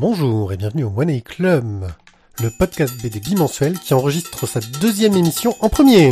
Bonjour et bienvenue au One A Club, le podcast BD bimensuel qui enregistre sa deuxième émission en premier.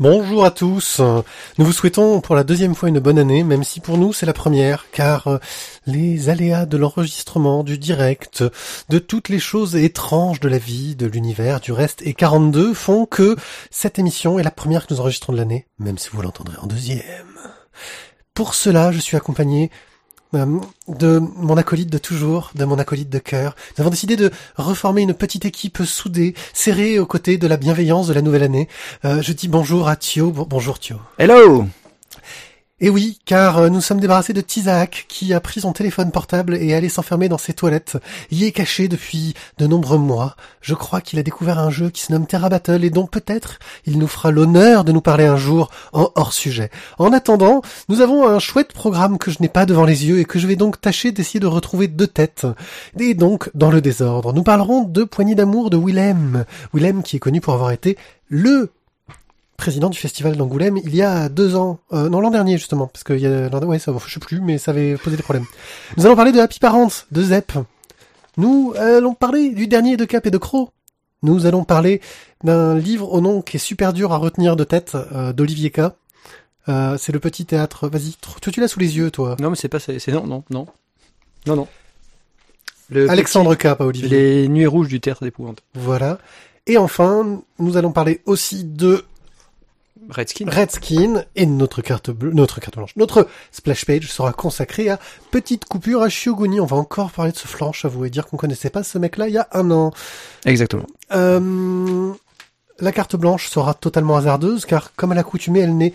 Bonjour à tous. Nous vous souhaitons pour la deuxième fois une bonne année, même si pour nous c'est la première, car euh, les aléas de l'enregistrement, du direct, de toutes les choses étranges de la vie, de l'univers, du reste et 42 font que cette émission est la première que nous enregistrons de l'année, même si vous l'entendrez en deuxième. Pour cela, je suis accompagné de mon acolyte de toujours, de mon acolyte de cœur. Nous avons décidé de reformer une petite équipe soudée, serrée aux côtés de la bienveillance de la nouvelle année. Euh, je dis bonjour à Thio. bonjour Thio. Hello et oui, car euh, nous sommes débarrassés de Tizak, qui a pris son téléphone portable et allé s'enfermer dans ses toilettes. Il y est caché depuis de nombreux mois. Je crois qu'il a découvert un jeu qui se nomme Terra Battle et dont peut-être il nous fera l'honneur de nous parler un jour en hors sujet. En attendant, nous avons un chouette programme que je n'ai pas devant les yeux et que je vais donc tâcher d'essayer de retrouver deux têtes. Et donc, dans le désordre, nous parlerons de Poignée d'amour de Willem. Willem qui est connu pour avoir été le président du festival d'Angoulême il y a deux ans, euh, non l'an dernier justement, parce que y a, ouais, ça, je sais plus, mais ça avait posé des problèmes. Nous allons parler de Happy Parents, de Zep. Nous allons parler du dernier de Cap et de Croc. Nous allons parler d'un livre au nom qui est super dur à retenir de tête, euh, d'Olivier K. Euh, c'est le petit théâtre. Vas-y, tu, tu l'as sous les yeux, toi. Non, mais c'est pas, c'est non, non, non, non, non. Le Alexandre K, pas Olivier. Les nuées rouges du théâtre d'épouvante. Voilà. Et enfin, nous allons parler aussi de Redskin. Redskin et notre carte bleue, notre carte blanche, notre splash page sera consacrée à Petite Coupure à Shioguni. On va encore parler de ce flanche, et dire qu'on connaissait pas ce mec-là il y a un an. Exactement. Euh, la carte blanche sera totalement hasardeuse car, comme à l'accoutumée, elle n'est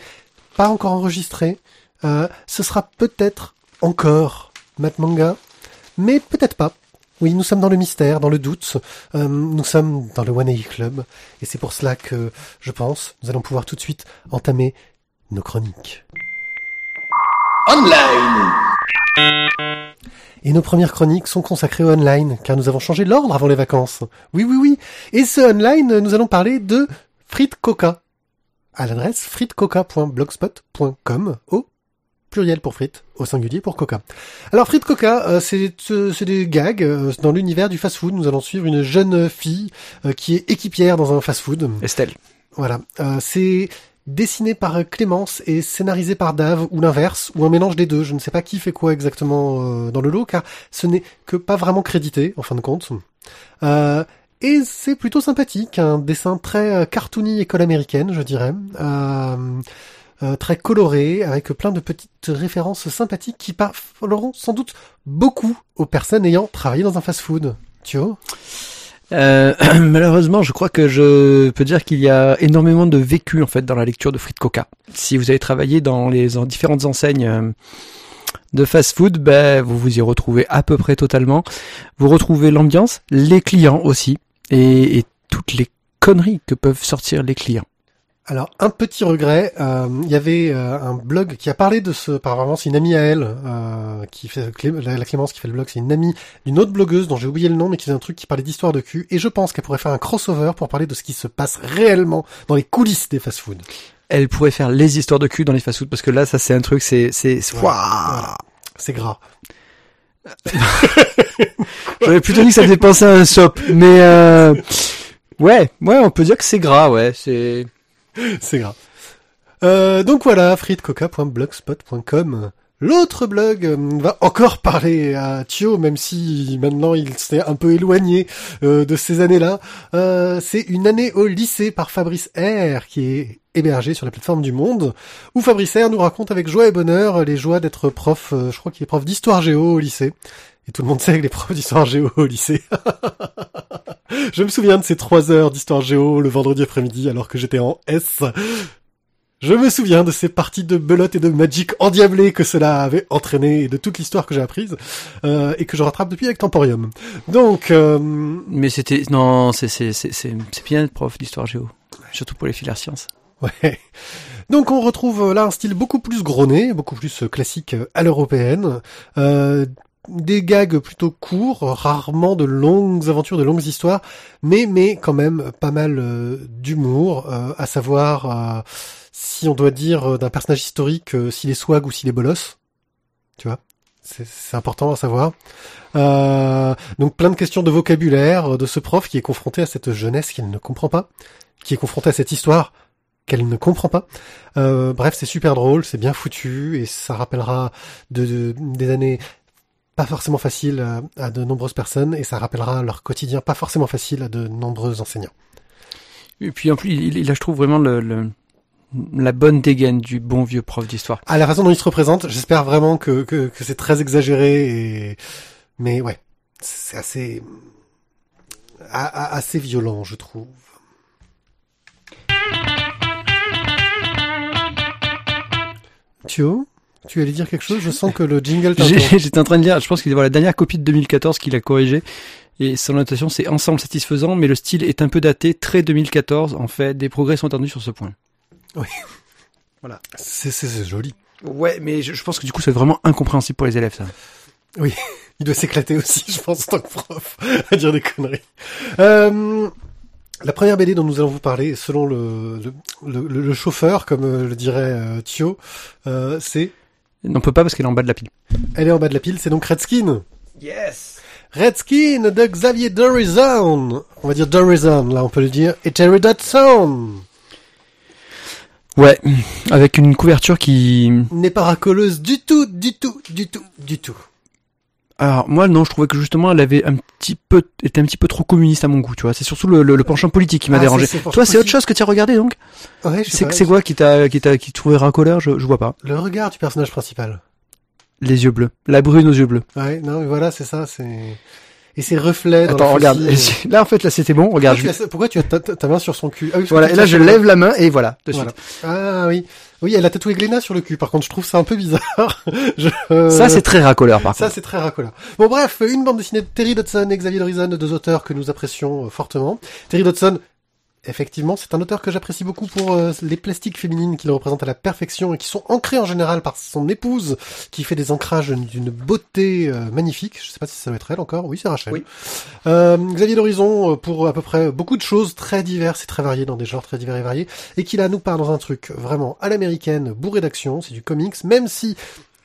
pas encore enregistrée. Euh, ce sera peut-être encore Matt Manga, mais peut-être pas. Oui, nous sommes dans le mystère, dans le doute. Euh, nous sommes dans le One A Club. Et c'est pour cela que, je pense, nous allons pouvoir tout de suite entamer nos chroniques. Online Et nos premières chroniques sont consacrées au online, car nous avons changé l'ordre avant les vacances. Oui, oui, oui. Et ce online, nous allons parler de frites coca. À l'adresse fritescoca.blogspot.com au pluriel pour frites, au singulier pour coca. Alors frites coca, euh, euh, c'est des gags euh, dans l'univers du fast-food. Nous allons suivre une jeune fille qui est équipière dans un fast-food. Estelle. Voilà, c'est dessiné par Clémence et scénarisé par Dave ou l'inverse ou un mélange des deux. Je ne sais pas qui fait quoi exactement dans le lot car ce n'est que pas vraiment crédité en fin de compte. et c'est plutôt sympathique, un dessin très cartoony école américaine, je dirais. Euh, très coloré, avec plein de petites références sympathiques qui parleront sans doute beaucoup aux personnes ayant travaillé dans un fast-food. Vois euh, malheureusement, je crois que je peux dire qu'il y a énormément de vécu en fait dans la lecture de Frites Coca. Si vous avez travaillé dans les différentes enseignes euh, de fast-food, ben vous vous y retrouvez à peu près totalement. Vous retrouvez l'ambiance, les clients aussi, et toutes les conneries que peuvent sortir les clients. Alors un petit regret, euh, il y avait euh, un blog qui a parlé de ce, apparemment c'est une amie à elle euh, qui fait la, Clémence qui fait le blog, c'est une amie d'une autre blogueuse dont j'ai oublié le nom mais qui faisait un truc qui parlait d'histoire de cul et je pense qu'elle pourrait faire un crossover pour parler de ce qui se passe réellement dans les coulisses des fast-food. Elle pourrait faire les histoires de cul dans les fast-food parce que là ça c'est un truc c'est c'est c'est gras. J'aurais plutôt dit que ça faisait penser à un sop mais ouais ouais on peut dire que c'est gras ouais c'est C'est grave. Euh, donc voilà, fritcoca.blogspot.com. L'autre blog euh, va encore parler à Thio, même si maintenant il s'est un peu éloigné euh, de ces années-là. c'est une année au lycée par Fabrice R, qui est hébergé sur la plateforme du Monde, où Fabrice R nous raconte avec joie et bonheur les joies d'être prof, je crois qu'il est prof d'histoire géo au lycée. Et tout le monde sait que les profs d'histoire géo au lycée. Je me souviens de ces trois heures d'histoire géo le vendredi après-midi alors que j'étais en S. Je me souviens de ces parties de belote et de magic endiablées que cela avait entraîné et de toute l'histoire que j'ai apprise euh, et que je rattrape depuis avec Temporium. Donc, euh, Mais c'était non, c'est c'est c'est c'est c'est bien prof d'histoire géo, surtout pour les filières sciences. ouais. Donc on retrouve là un style beaucoup plus grogné, beaucoup plus classique à l'européenne. Euh, des gags plutôt courts, rarement de longues aventures, de longues histoires, mais mais quand même pas mal euh, d'humour, euh, à savoir euh, si on doit dire euh, d'un personnage historique s'il est swag ou s'il est bolos. Tu vois, c'est important à savoir. Donc plein de questions de vocabulaire de ce prof qui est confronté à cette jeunesse qu'il ne comprend pas, qui est confronté à cette histoire qu'elle ne comprend pas. Bref, c'est super drôle, c'est bien foutu et ça rappellera de, de- des années pas forcément faciles à, à de nombreuses personnes et ça rappellera leur quotidien pas forcément facile à de nombreux enseignants. Et puis en plus, il, il a, je trouve vraiment le, le- la bonne dégaine du bon vieux prof d'histoire. À la façon dont il se représente, j'espère vraiment que, que, que c'est très exagéré et mais ouais, c'est assez a- assez violent, je trouve. Thio, tu allais dire quelque chose? Je sens que le jingle J'étais en train de lire, je pense qu'il est la dernière copie de 2014 qu'il a corrigée. Et son notation, c'est ensemble satisfaisant, mais le style est un peu daté, très 2014. En fait, des progrès sont attendus sur ce point. C'est c'est- c'est joli. Ouais, mais je, je pense que du coup, c'est vraiment incompréhensible pour les élèves, ça. Il doit s'éclater aussi, je pense, en tant que prof, à dire des conneries. Euh, la première BD dont nous allons vous parler, selon le, le, le- le chauffeur, comme euh, le dirait euh, Thio, euh, c'est... On peut pas parce qu'elle est en bas de la pile. Elle est en bas de la pile, c'est donc Redskin. Yes Redskin de Xavier Dorizon. On va dire Dorizon, là on peut le dire. Et Terry Dodson. Ouais, avec une couverture qui... N'est pas racoleuse du tout, du tout, du tout, du tout. Alors moi non, je trouvais que justement elle avait un petit peu était un petit peu trop communiste à mon goût, tu vois. C'est surtout le, le, le penchant politique qui m'a Ah, dérangé. c'est- c'est Toi, c'est autre chose que tu as regardé donc? Ouais, C'est c'est quoi qui t'a qui t'a qui trouvait racoleur? Je, je vois pas. Le regard du personnage principal. Les yeux bleus, la brune aux yeux bleus. Ouais, non, mais voilà, c'est ça, c'est... Et ses reflets Attends, regarde. faucille. Là en fait là c'était bon. Regarde. Pourquoi je- tu, as, pourquoi tu as ta, main sur son cul? Ah, oui, Voilà. Et là je lève la main et voilà. De Voilà. suite. Ah oui. Oui, elle a tatoué Glénat sur le cul. Par contre, je trouve ça un peu bizarre. Je- euh, Ça c'est très racoleur par Ça, contre. c'est très racoleur. Bon, bref, une bande dessinée de Terry Dodson et Xavier Dorizon, deux auteurs que nous apprécions euh, fortement. Terry Dodson, effectivement, c'est un auteur que j'apprécie beaucoup pour euh, les plastiques féminines qu'il représente à la perfection et qui sont ancrées en général par son épouse, qui fait des ancrages d'une beauté euh, magnifique. Je sais pas si ça doit être elle encore. Oui, c'est Rachel. Oui. Euh, Xavier Dorizon euh, pour à peu près beaucoup de choses très diverses et très variées dans des genres très divers et variés, et qui là nous parle dans un truc vraiment à l'américaine, bourré d'action, c'est du comics, même si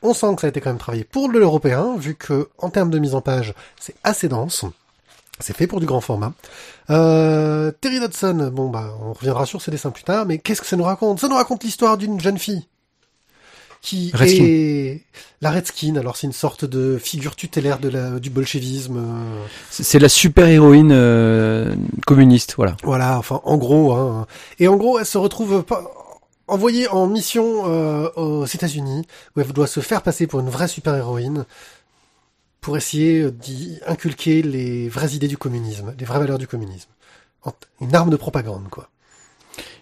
on sent que ça a été quand même travaillé pour de l'européen, vu que en termes de mise en page, c'est assez dense. C'est fait pour du grand format. Euh, Terry Dodson, bon bah on reviendra sur ses dessins plus tard, mais qu'est-ce que ça nous raconte? Ça nous raconte l'histoire d'une jeune fille qui Redskin. est la Redskin. Alors c'est une sorte de figure tutélaire de la, du bolchevisme. euh, C'est la super héroïne euh, communiste, voilà. Voilà, enfin, en gros, hein. Et en gros, elle se retrouve pas- envoyée en mission euh, aux États-Unis, où elle doit se faire passer pour une vraie super-héroïne, pour essayer d'y inculquer les vraies idées du communisme, les vraies valeurs du communisme. Une arme de propagande, quoi.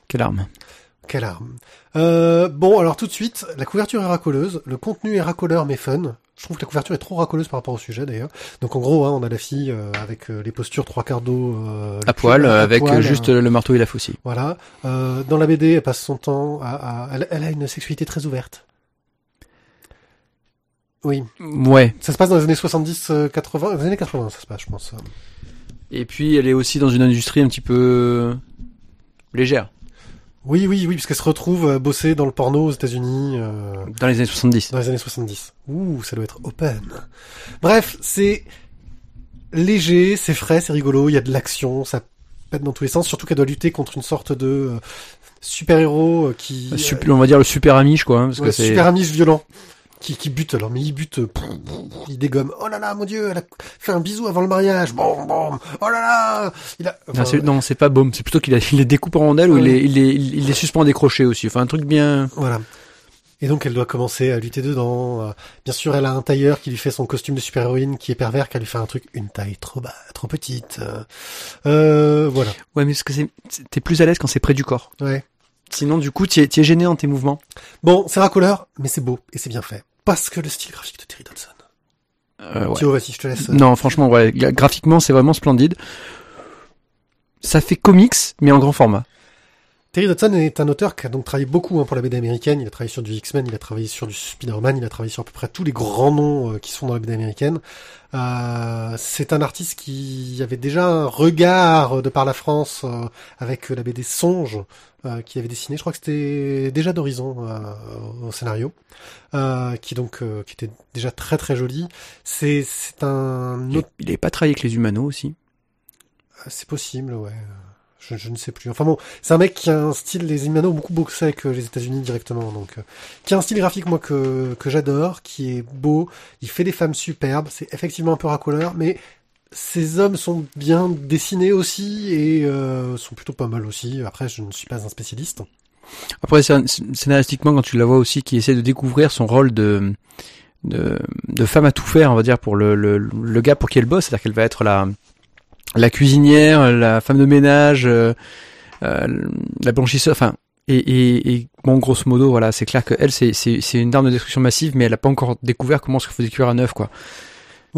Quelle arme? Quelle arme? Euh, bon, alors tout de suite, la couverture est racoleuse, le contenu est racoleur mais fun. Je trouve que la couverture est trop racoleuse par rapport au sujet d'ailleurs. Donc en gros, hein, on a la fille euh, avec euh, les postures trois quarts d'eau euh, À poil, cul- avec poil, juste euh, le marteau et la faucille. voilà. Euh, dans la BD, elle passe son temps à, à- elle, elle a une sexualité très ouverte. Oui, Ouais. ça se passe dans les années 70, euh, 80, les années 80, ça se passe, je pense. Et puis elle est aussi dans une industrie un petit peu légère, Oui, oui, oui, puisqu'elle se retrouve à bosser dans le porno aux États-Unis euh, dans les années 70. dans les années 70. Ouh, ça doit être open. Bref, c'est léger, c'est frais, c'est rigolo, il y a de l'action, ça pète dans tous les sens, surtout qu'elle doit lutter contre une sorte de euh, super-héros euh, qui... On va dire le super amiche quoi, hein, parce Ouais, que c'est super amiche violent. Qui, qui bute alors, mais il bute, euh, il dégomme. Oh là là, mon dieu, elle a fait un bisou avant le mariage. Bon, bon. Oh là là, il a. Non, enfin, c'est, non, c'est pas baume, c'est plutôt qu'il a- il les découpe en rondelles ou il les, il les, il les suspend des crochets aussi. Enfin, un truc bien. Voilà. Et donc elle doit commencer à lutter dedans. Euh, Bien sûr, elle a un tailleur qui lui fait son costume de super-héroïne qui est pervers, qui lui fait un truc, une taille trop bas, trop petite. Euh, euh, voilà. Ouais, mais parce que c'est, t'es plus à l'aise quand c'est près du corps. Ouais. Sinon, du coup, tu es, es, gêné dans tes mouvements. Bon, c'est racoleur, mais c'est beau et c'est bien fait. Parce que le style graphique de Terry Dodson. Euh, ouais. Thio, vas-y, je te laisse. Non, franchement, ouais, graphiquement, c'est vraiment splendide. Ça fait comics, mais en grand format. Terry Dodson est un auteur qui a donc travaillé beaucoup hein, pour la BD américaine. Il a travaillé sur du X-Men, il a travaillé sur du Spider-Man, il a travaillé sur à peu près tous les grands noms euh, qui sont dans la BD américaine. Euh, c'est un artiste qui avait déjà un regard de par la France euh, avec la BD Songe euh, qui avait dessiné. Je crois que c'était déjà d'Horizon au scénario, qui donc qui était déjà très très joli. C'est c'est un. Il n'avait pas travaillé avec les Humanos aussi? C'est possible, ouais. Je, je, ne sais plus. Enfin bon, c'est un mec qui a un style, les Imano ont beaucoup boxé avec les États-Unis directement, donc euh, qui a un style graphique moi que que j'adore, qui est beau. Il fait des femmes superbes. C'est effectivement un peu racoleur, mais ces hommes sont bien dessinés aussi et euh, sont plutôt pas mal aussi. Après, je ne suis pas un spécialiste. Après, scénaristiquement, quand tu la vois aussi, qui essaie de découvrir son rôle de de, de femme à tout faire, on va dire, pour le, le, le gars pour qui elle bosse, c'est-à-dire qu'elle va être la la cuisinière, la femme de ménage, euh, euh, la blanchisseuse, enfin, et, et, bon, grosso modo, voilà, c'est clair que elle, c'est, une arme de destruction massive, mais elle a pas encore découvert comment se faisait cuire à neuf, quoi.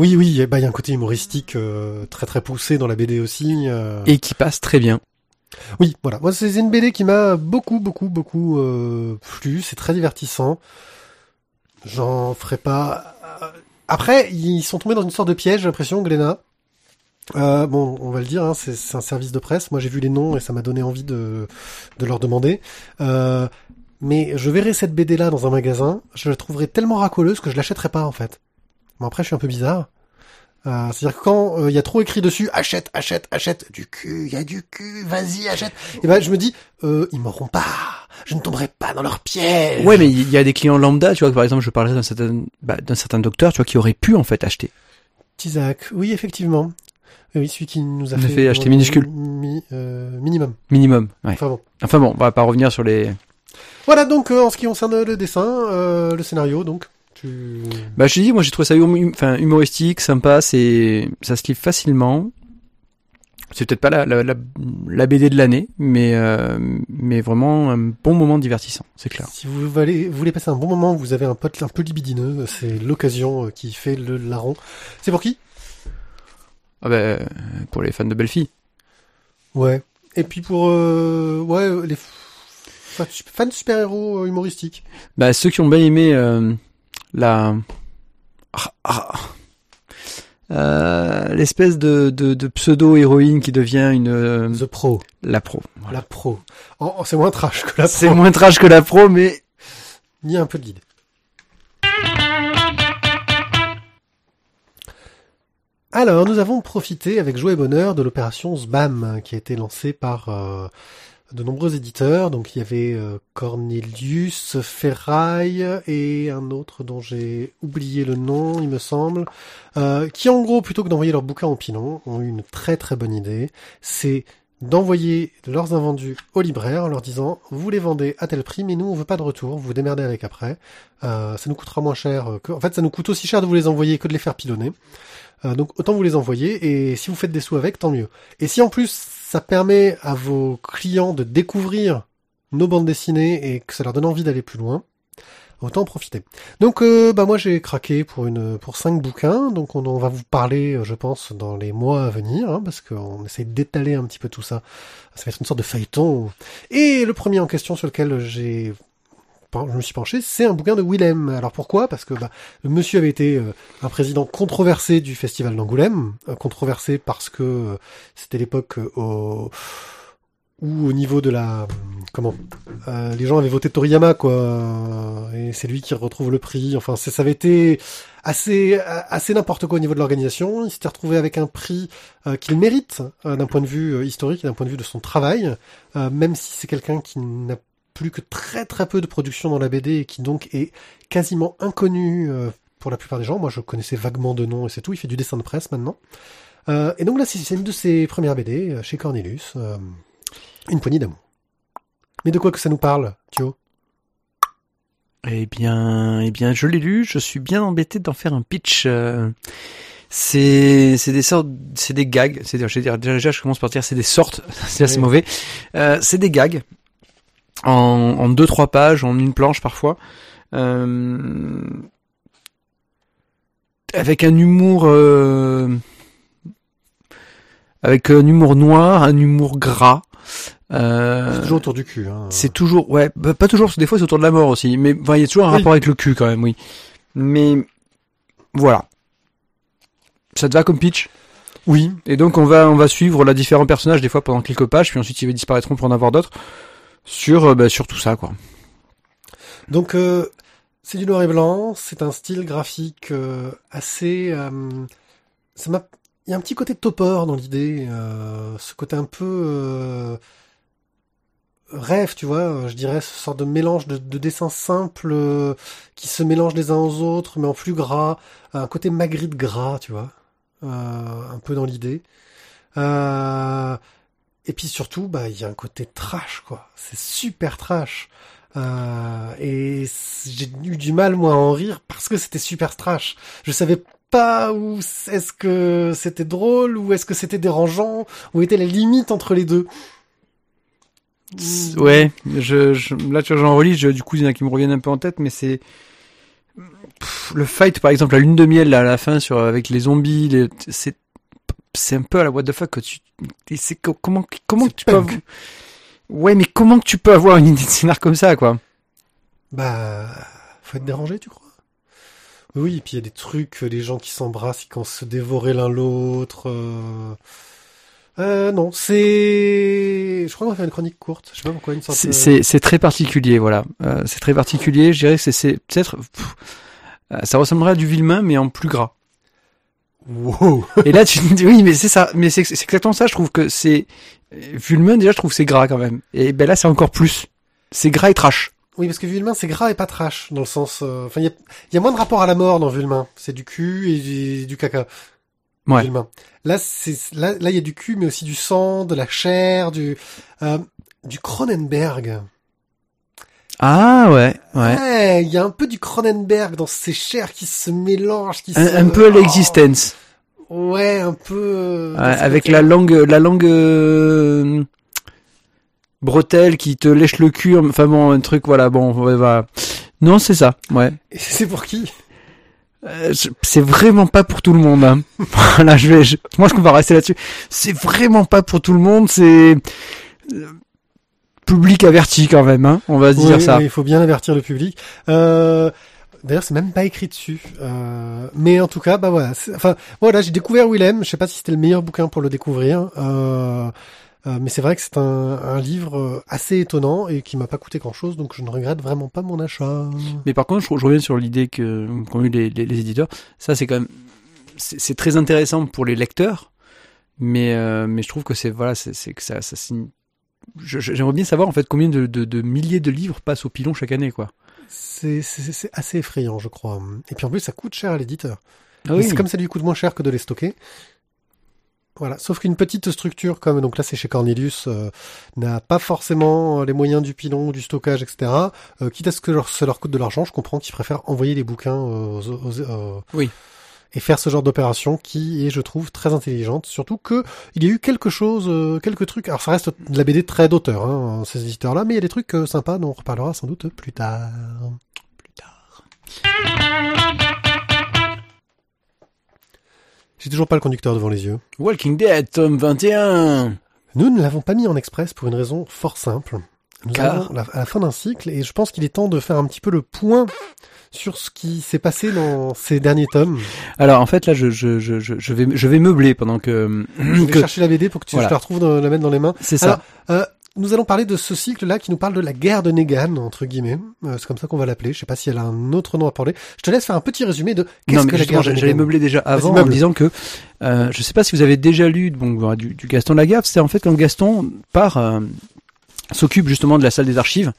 Oui, oui, bah il y a un côté humoristique euh, très très poussé dans la BD aussi. Euh... Et qui passe très bien. Oui, voilà. Moi, c'est une BD qui m'a beaucoup, beaucoup, beaucoup euh, plu. C'est très divertissant. J'en ferai pas. Après, ils sont tombés dans une sorte de piège, j'ai l'impression, Glénat. Euh, bon, on va le dire, hein, c'est un service de presse. Moi, j'ai vu les noms et ça m'a donné envie de, de leur demander. Euh, mais je verrai cette BD là dans un magasin, je la trouverai tellement racoleuse que je l'achèterai pas en fait. Bon après, je suis un peu bizarre. Euh, C'est-à-dire que quand il euh, y a trop écrit dessus, achète, achète, achète, du cul, il y a du cul, vas-y, achète. Et ben je me dis, euh, ils m'auront pas. Je ne tomberai pas dans leur piège. Ouais, mais il y a des clients lambda, tu vois, par exemple, je parlerai d'un certain, bah, d'un certain docteur, tu vois, qui aurait pu en fait acheter. Isaac, oui, effectivement. Oui, celui qui nous a fait, fait, acheter minuscule. Mi, euh, minimum. Minimum, ouais. Enfin bon. Enfin bon, on va pas revenir sur les... Voilà, donc en ce qui concerne le dessin, le scénario, donc... Tu... Bah je te dis, moi j'ai trouvé ça hum, enfin, humoristique, sympa, c'est ça se lit facilement. C'est peut-être pas la, la, la, la, BD de l'année, mais euh, mais vraiment un bon moment divertissant, c'est clair. Si vous voulez, vous voulez passer un bon moment, vous avez un pote un peu libidineux, c'est l'occasion euh, qui fait le larron. C'est pour qui? Ah ben, pour les fans de belles filles. Ouais. Et puis pour euh, ouais les fans de super-héros humoristiques. Bah ceux qui ont bien aimé euh, la ah, ah. Euh, l'espèce de, de, de pseudo héroïne qui devient une euh, The Pro. La pro. Voilà. La pro. Oh, oh, c'est moins trash que la pro. C'est moins trash que la pro, mais il y a un peu de guide. Alors, nous avons profité avec joie et bonheur de l'opération SBAM qui a été lancée par euh, de nombreux éditeurs. Donc, il y avait euh, Cornelius, Ferraille et un autre dont j'ai oublié le nom, il me semble, euh, qui en gros, plutôt que d'envoyer leurs bouquins en pilon, ont eu une très très bonne idée. C'est d'envoyer leurs invendus au libraire en leur disant vous les vendez à tel prix mais nous on veut pas de retour vous, vous démerdez avec après euh, ça nous coûtera moins cher que en fait ça nous coûte aussi cher de vous les envoyer que de les faire pilonner donc autant vous les envoyer et si vous faites des sous avec, tant mieux. Et si en plus ça permet à vos clients de découvrir nos bandes dessinées et que ça leur donne envie d'aller plus loin, autant en profiter. Donc euh, bah moi j'ai craqué pour une pour cinq bouquins, donc on, va vous parler, euh, je pense, dans les mois à venir, hein, parce qu'on essaie d'étaler un petit peu tout ça. Ça va être une sorte de feuilleton. Et le premier en question sur lequel j'ai je me suis penché, c'est un bouquin de Willem. Alors pourquoi? Parce que bah, le monsieur avait été euh, un président controversé du festival d'Angoulême, euh, controversé parce que euh, c'était l'époque où au niveau de la comment les gens avaient voté Toriyama quoi. Et c'est lui qui retrouve le prix. Enfin ça avait été assez assez n'importe quoi au niveau de l'organisation. Il s'était retrouvé avec un prix qu'il mérite d'un point de vue historique d'un point de vue de son travail même si c'est quelqu'un qui n'a plus que très très peu de production dans la BD et qui donc est quasiment inconnu euh, pour la plupart des gens. Moi, je connaissais vaguement de nom et c'est tout. Il fait du dessin de presse maintenant. Euh, et donc là, c'est une de ses premières BD euh, chez Cornelius. une poignée d'amour. Mais de quoi que ça nous parle, Thio? Eh bien, eh bien, je l'ai lu. Je suis bien embêté d'en faire un pitch. c'est c'est des sortes c'est des gags c'est dire déjà je commence par dire c'est des sortes c'est assez mauvais euh, c'est des gags en, en deux trois pages, en une planche parfois, euh, avec un humour, euh, avec un humour noir, un humour gras. Euh, C'est toujours autour du cul. Hein. c'est toujours, ouais, bah, pas toujours, des fois c'est autour de la mort aussi, mais enfin, il y a toujours un Oui. rapport avec le cul quand même, oui. Mais voilà, ça te va comme pitch? Oui. Et donc on va on va suivre là différents personnages des fois pendant quelques pages, puis ensuite ils disparaîtront pour en avoir d'autres sur euh, bah, sur tout ça quoi. Donc euh, c'est du noir et blanc, c'est un style graphique euh, assez. ça m'a. Il y a un petit côté topor dans l'idée, euh, ce côté un peu euh, rêve, tu vois. Je dirais ce sorte de mélange de, de dessins simples euh, qui se mélangent les uns aux autres, mais en plus gras, un côté Magritte gras, tu vois, un peu dans l'idée. Et puis surtout, bah, il y a un côté trash, quoi. C'est super trash. Euh, et j'ai eu du mal, moi, à en rire parce que c'était super trash. Je savais pas où est-ce que c'était drôle ou est-ce que c'était dérangeant, où était la limite entre les deux. Ouais, je, je là tu vois j'en relis, je, du coup il y en a qui me reviennent un peu en tête, mais c'est le fight par exemple la lune de miel là à la fin sur avec les zombies, c'est c'est un peu à la what the fuck que tu c'est comment comment C'est que tu peux punk. Ouais, mais comment que tu peux avoir une idée de scénar comme ça quoi? Bah, faut être dérangé, tu crois? Oui, et puis il y a des trucs, euh, des gens qui s'embrassent, qui commencent à se dévorer l'un l'autre. Euh... euh, non, c'est... Je crois qu'on va faire une chronique courte. Je sais pas pourquoi, une sorte C'est- de... C'est c'est très particulier, voilà. Euh, c'est très particulier. Je dirais que c'est- peut-être, euh, ça ressemblerait à du Villemain, mais en plus gras. Wow Et là, tu dis oui, mais c'est ça. Mais c'est c'est exactement ça. Je trouve que c'est euh, Villemain déjà, je trouve c'est gras quand même. Et ben là, c'est encore plus. C'est gras et trash. Oui, parce que Vulmain, c'est gras et pas trash, dans le sens... euh, Enfin, il y a, il y a moins de rapport à la mort dans Vulmain. C'est du cul et du, du caca. Ouais. Vulmain. Là, c'est là, là, il y a du cul, mais aussi du sang, de la chair, du euh, du Cronenberg. Ah ouais, ouais. Ouais, il y a un peu du Cronenberg dans ces chairs qui se mélangent, qui se... Un, un peu à l'existence. Oh, ouais, un peu. euh, Ouais, avec la langue, la langue euh, bretelle qui te lèche le cul. Enfin bon, un truc, voilà. Bon, ouais, voilà. Non, c'est ça. Ouais. Et c'est pour qui? Euh, c'est vraiment pas pour tout le monde. Hein. voilà, je vais, je- moi je va rester là-dessus. C'est vraiment pas pour tout le monde. C'est euh, public averti quand même. Hein. On va se dire Oui, ça. oui, il faut bien avertir le public. Euh, D'ailleurs, c'est même pas écrit dessus. Euh, mais en tout cas, bah voilà. Enfin, voilà, j'ai découvert Willem. Je sais pas si c'était le meilleur bouquin pour le découvrir. Euh, euh, mais c'est vrai que c'est un, un livre euh, assez étonnant et qui m'a pas coûté grand chose, donc je ne regrette vraiment pas mon achat. Mais par contre, je, je reviens sur l'idée que qu'ont eu les, les, les éditeurs. Ça, c'est quand même, c'est c'est très intéressant pour les lecteurs. Mais euh, mais je trouve que c'est voilà, c'est c'est que ça, ça signe- J'aimerais bien savoir en fait combien de, de, de milliers de livres passent au pilon chaque année, quoi. C'est assez effrayant, je crois. Et puis en plus, ça coûte cher à l'éditeur. Ah Mais C'est comme ça lui coûte moins cher que de les stocker. Voilà, sauf qu'une petite structure comme donc là c'est chez Cornelius euh, n'a pas forcément euh, les moyens du pilon, du stockage, etc. Euh, quitte à ce que leur, ça leur coûte de l'argent, je comprends qu'ils préfèrent envoyer les bouquins euh, aux, aux- euh, Oui. Et faire ce genre d'opération qui est, je trouve, très intelligente. Surtout que il y a eu quelque chose, euh, quelques trucs. Alors ça reste de la BD très d'auteur, hein, ces éditeurs-là, mais il y a des trucs euh, sympas dont on reparlera sans doute plus tard. Plus tard. J'ai toujours pas le conducteur devant les yeux. Walking Dead, tome 21. Nous ne l'avons pas mis en express pour une raison fort simple. Nous Car la- à la fin d'un cycle et je pense qu'il est temps de faire un petit peu le point sur ce qui s'est passé dans ces derniers tomes. Alors en fait là, je je je je vais je vais meubler pendant que Je vais que chercher la BD pour que tu Voilà. je te la retrouve, dans- la mettre dans les mains. c'est ça. Alors, euh, nous allons parler de ce cycle-là qui nous parle de la guerre de Negan, entre guillemets. Euh, c'est comme ça qu'on va l'appeler. Je sais pas si elle a un autre nom à parler. Je te laisse faire un petit résumé de qu'est-ce que la guerre de j'allais meubler déjà avant en disant que euh, je sais pas si vous avez déjà lu bon, du, du Gaston Lagaffe, c'est en fait quand Gaston part euh, s'occupe justement de la salle des archives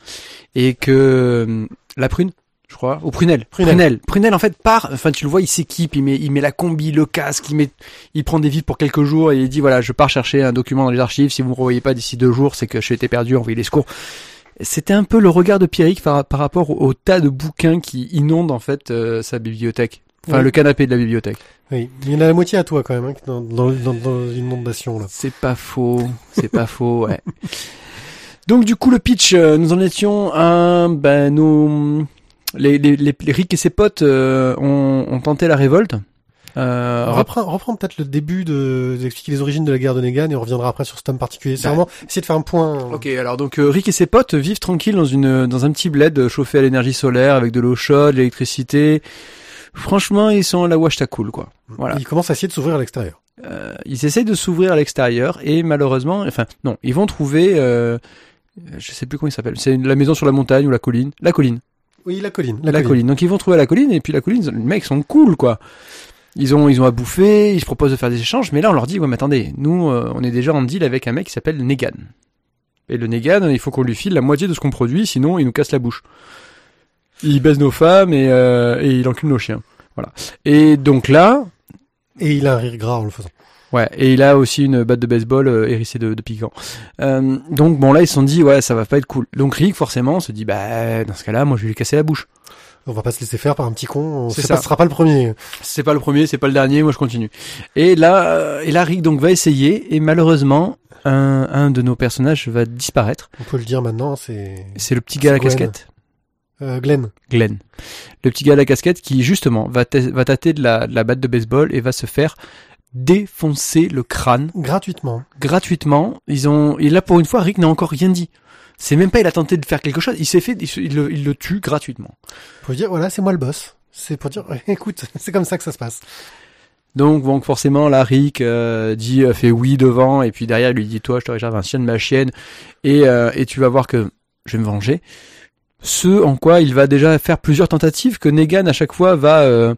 et que euh, la prune je crois, ou Prunel. Prunel. Prunel. Prunel, en fait, part, enfin, tu le vois, il s'équipe, il met, il met la combi, le casque, il met, il prend des vides pour quelques jours et il dit, voilà, je pars chercher un document dans les archives, si vous me revoyez pas d'ici deux jours, c'est que j'ai été perdu, envoyez les secours. C'était un peu le regard de Pierrick par, par rapport au, au tas de bouquins qui inondent, en fait, euh, sa bibliothèque. Enfin, Oui. le canapé de la bibliothèque. Oui, il y en a la moitié à toi quand même, hein, dans, dans, dans, dans l'inondation là. C'est pas faux, c'est pas faux, ouais. Donc du coup le pitch, euh, nous en étions à ben nos les, les, les, les Rick et ses potes euh, ont, ont tenté la révolte. Euh, On reprend, reprend peut-être le début de d'expliquer les origines de la guerre de Negan et on reviendra après sur ce tome particulier. C'est Bah. vraiment essayer de faire un point. Ok, alors donc euh, Rick et ses potes vivent tranquilles dans une dans un petit bled chauffé à l'énergie solaire avec de l'eau chaude, de l'électricité. Franchement, ils sont à la wash cool quoi. Voilà. Il commence à essayer de s'ouvrir à l'extérieur. Euh, ils essayent de s'ouvrir à l'extérieur et malheureusement, enfin non, ils vont trouver, euh, je sais plus comment il s'appelle, c'est la maison sur la montagne ou la colline, la colline, Oui, la colline. la, colline. Donc ils vont trouver la colline et puis la colline, les mecs sont cool quoi. Ils ont ils ont à bouffer, ils se proposent de faire des échanges, mais là on leur dit ouais mais attendez, nous euh, on est déjà en deal avec un mec qui s'appelle Negan. Et le Negan, il faut qu'on lui file la moitié de ce qu'on produit, sinon il nous casse la bouche. Il baise nos femmes et, euh, et il encule nos chiens. Voilà. Et donc là, Et il a un rire gras en le faisant. Ouais, et il a aussi une batte de baseball euh, hérissée de, de piquant. Euh, donc bon là ils se sont dit ouais ça va pas être cool. Donc Rick forcément se dit bah dans ce cas-là moi je vais lui casser la bouche. On va pas se laisser faire par un petit con. On C'est ça. pas, ce sera pas le premier. C'est pas le premier, c'est pas le dernier, moi je continue. Et là euh, et là Rick donc va essayer et malheureusement un, un de nos personnages va disparaître. On peut le dire maintenant. C'est C'est le petit gars à la Gwen. casquette. euh, Glenn. Glenn. Le petit gars à la casquette qui justement va, va tâter de la, de la batte de baseball et va se faire défoncer le crâne Gratuitement. gratuitement. Ils ont, et là pour une fois, Rick n'a encore rien dit. C'est même pas il a tenté de faire quelque chose. Il s'est fait, il, le, il le tue gratuitement. Pour dire voilà, c'est moi le boss. C'est pour dire écoute, c'est comme ça que ça se passe. Donc, donc forcément, là, Rick euh, dit, euh, fait oui devant, et puis derrière, il lui dit, toi, je te réserve un chien de ma chienne, et, euh, et tu vas voir que je vais me venger. Ce en quoi il va déjà faire plusieurs tentatives que Negan à chaque fois va euh,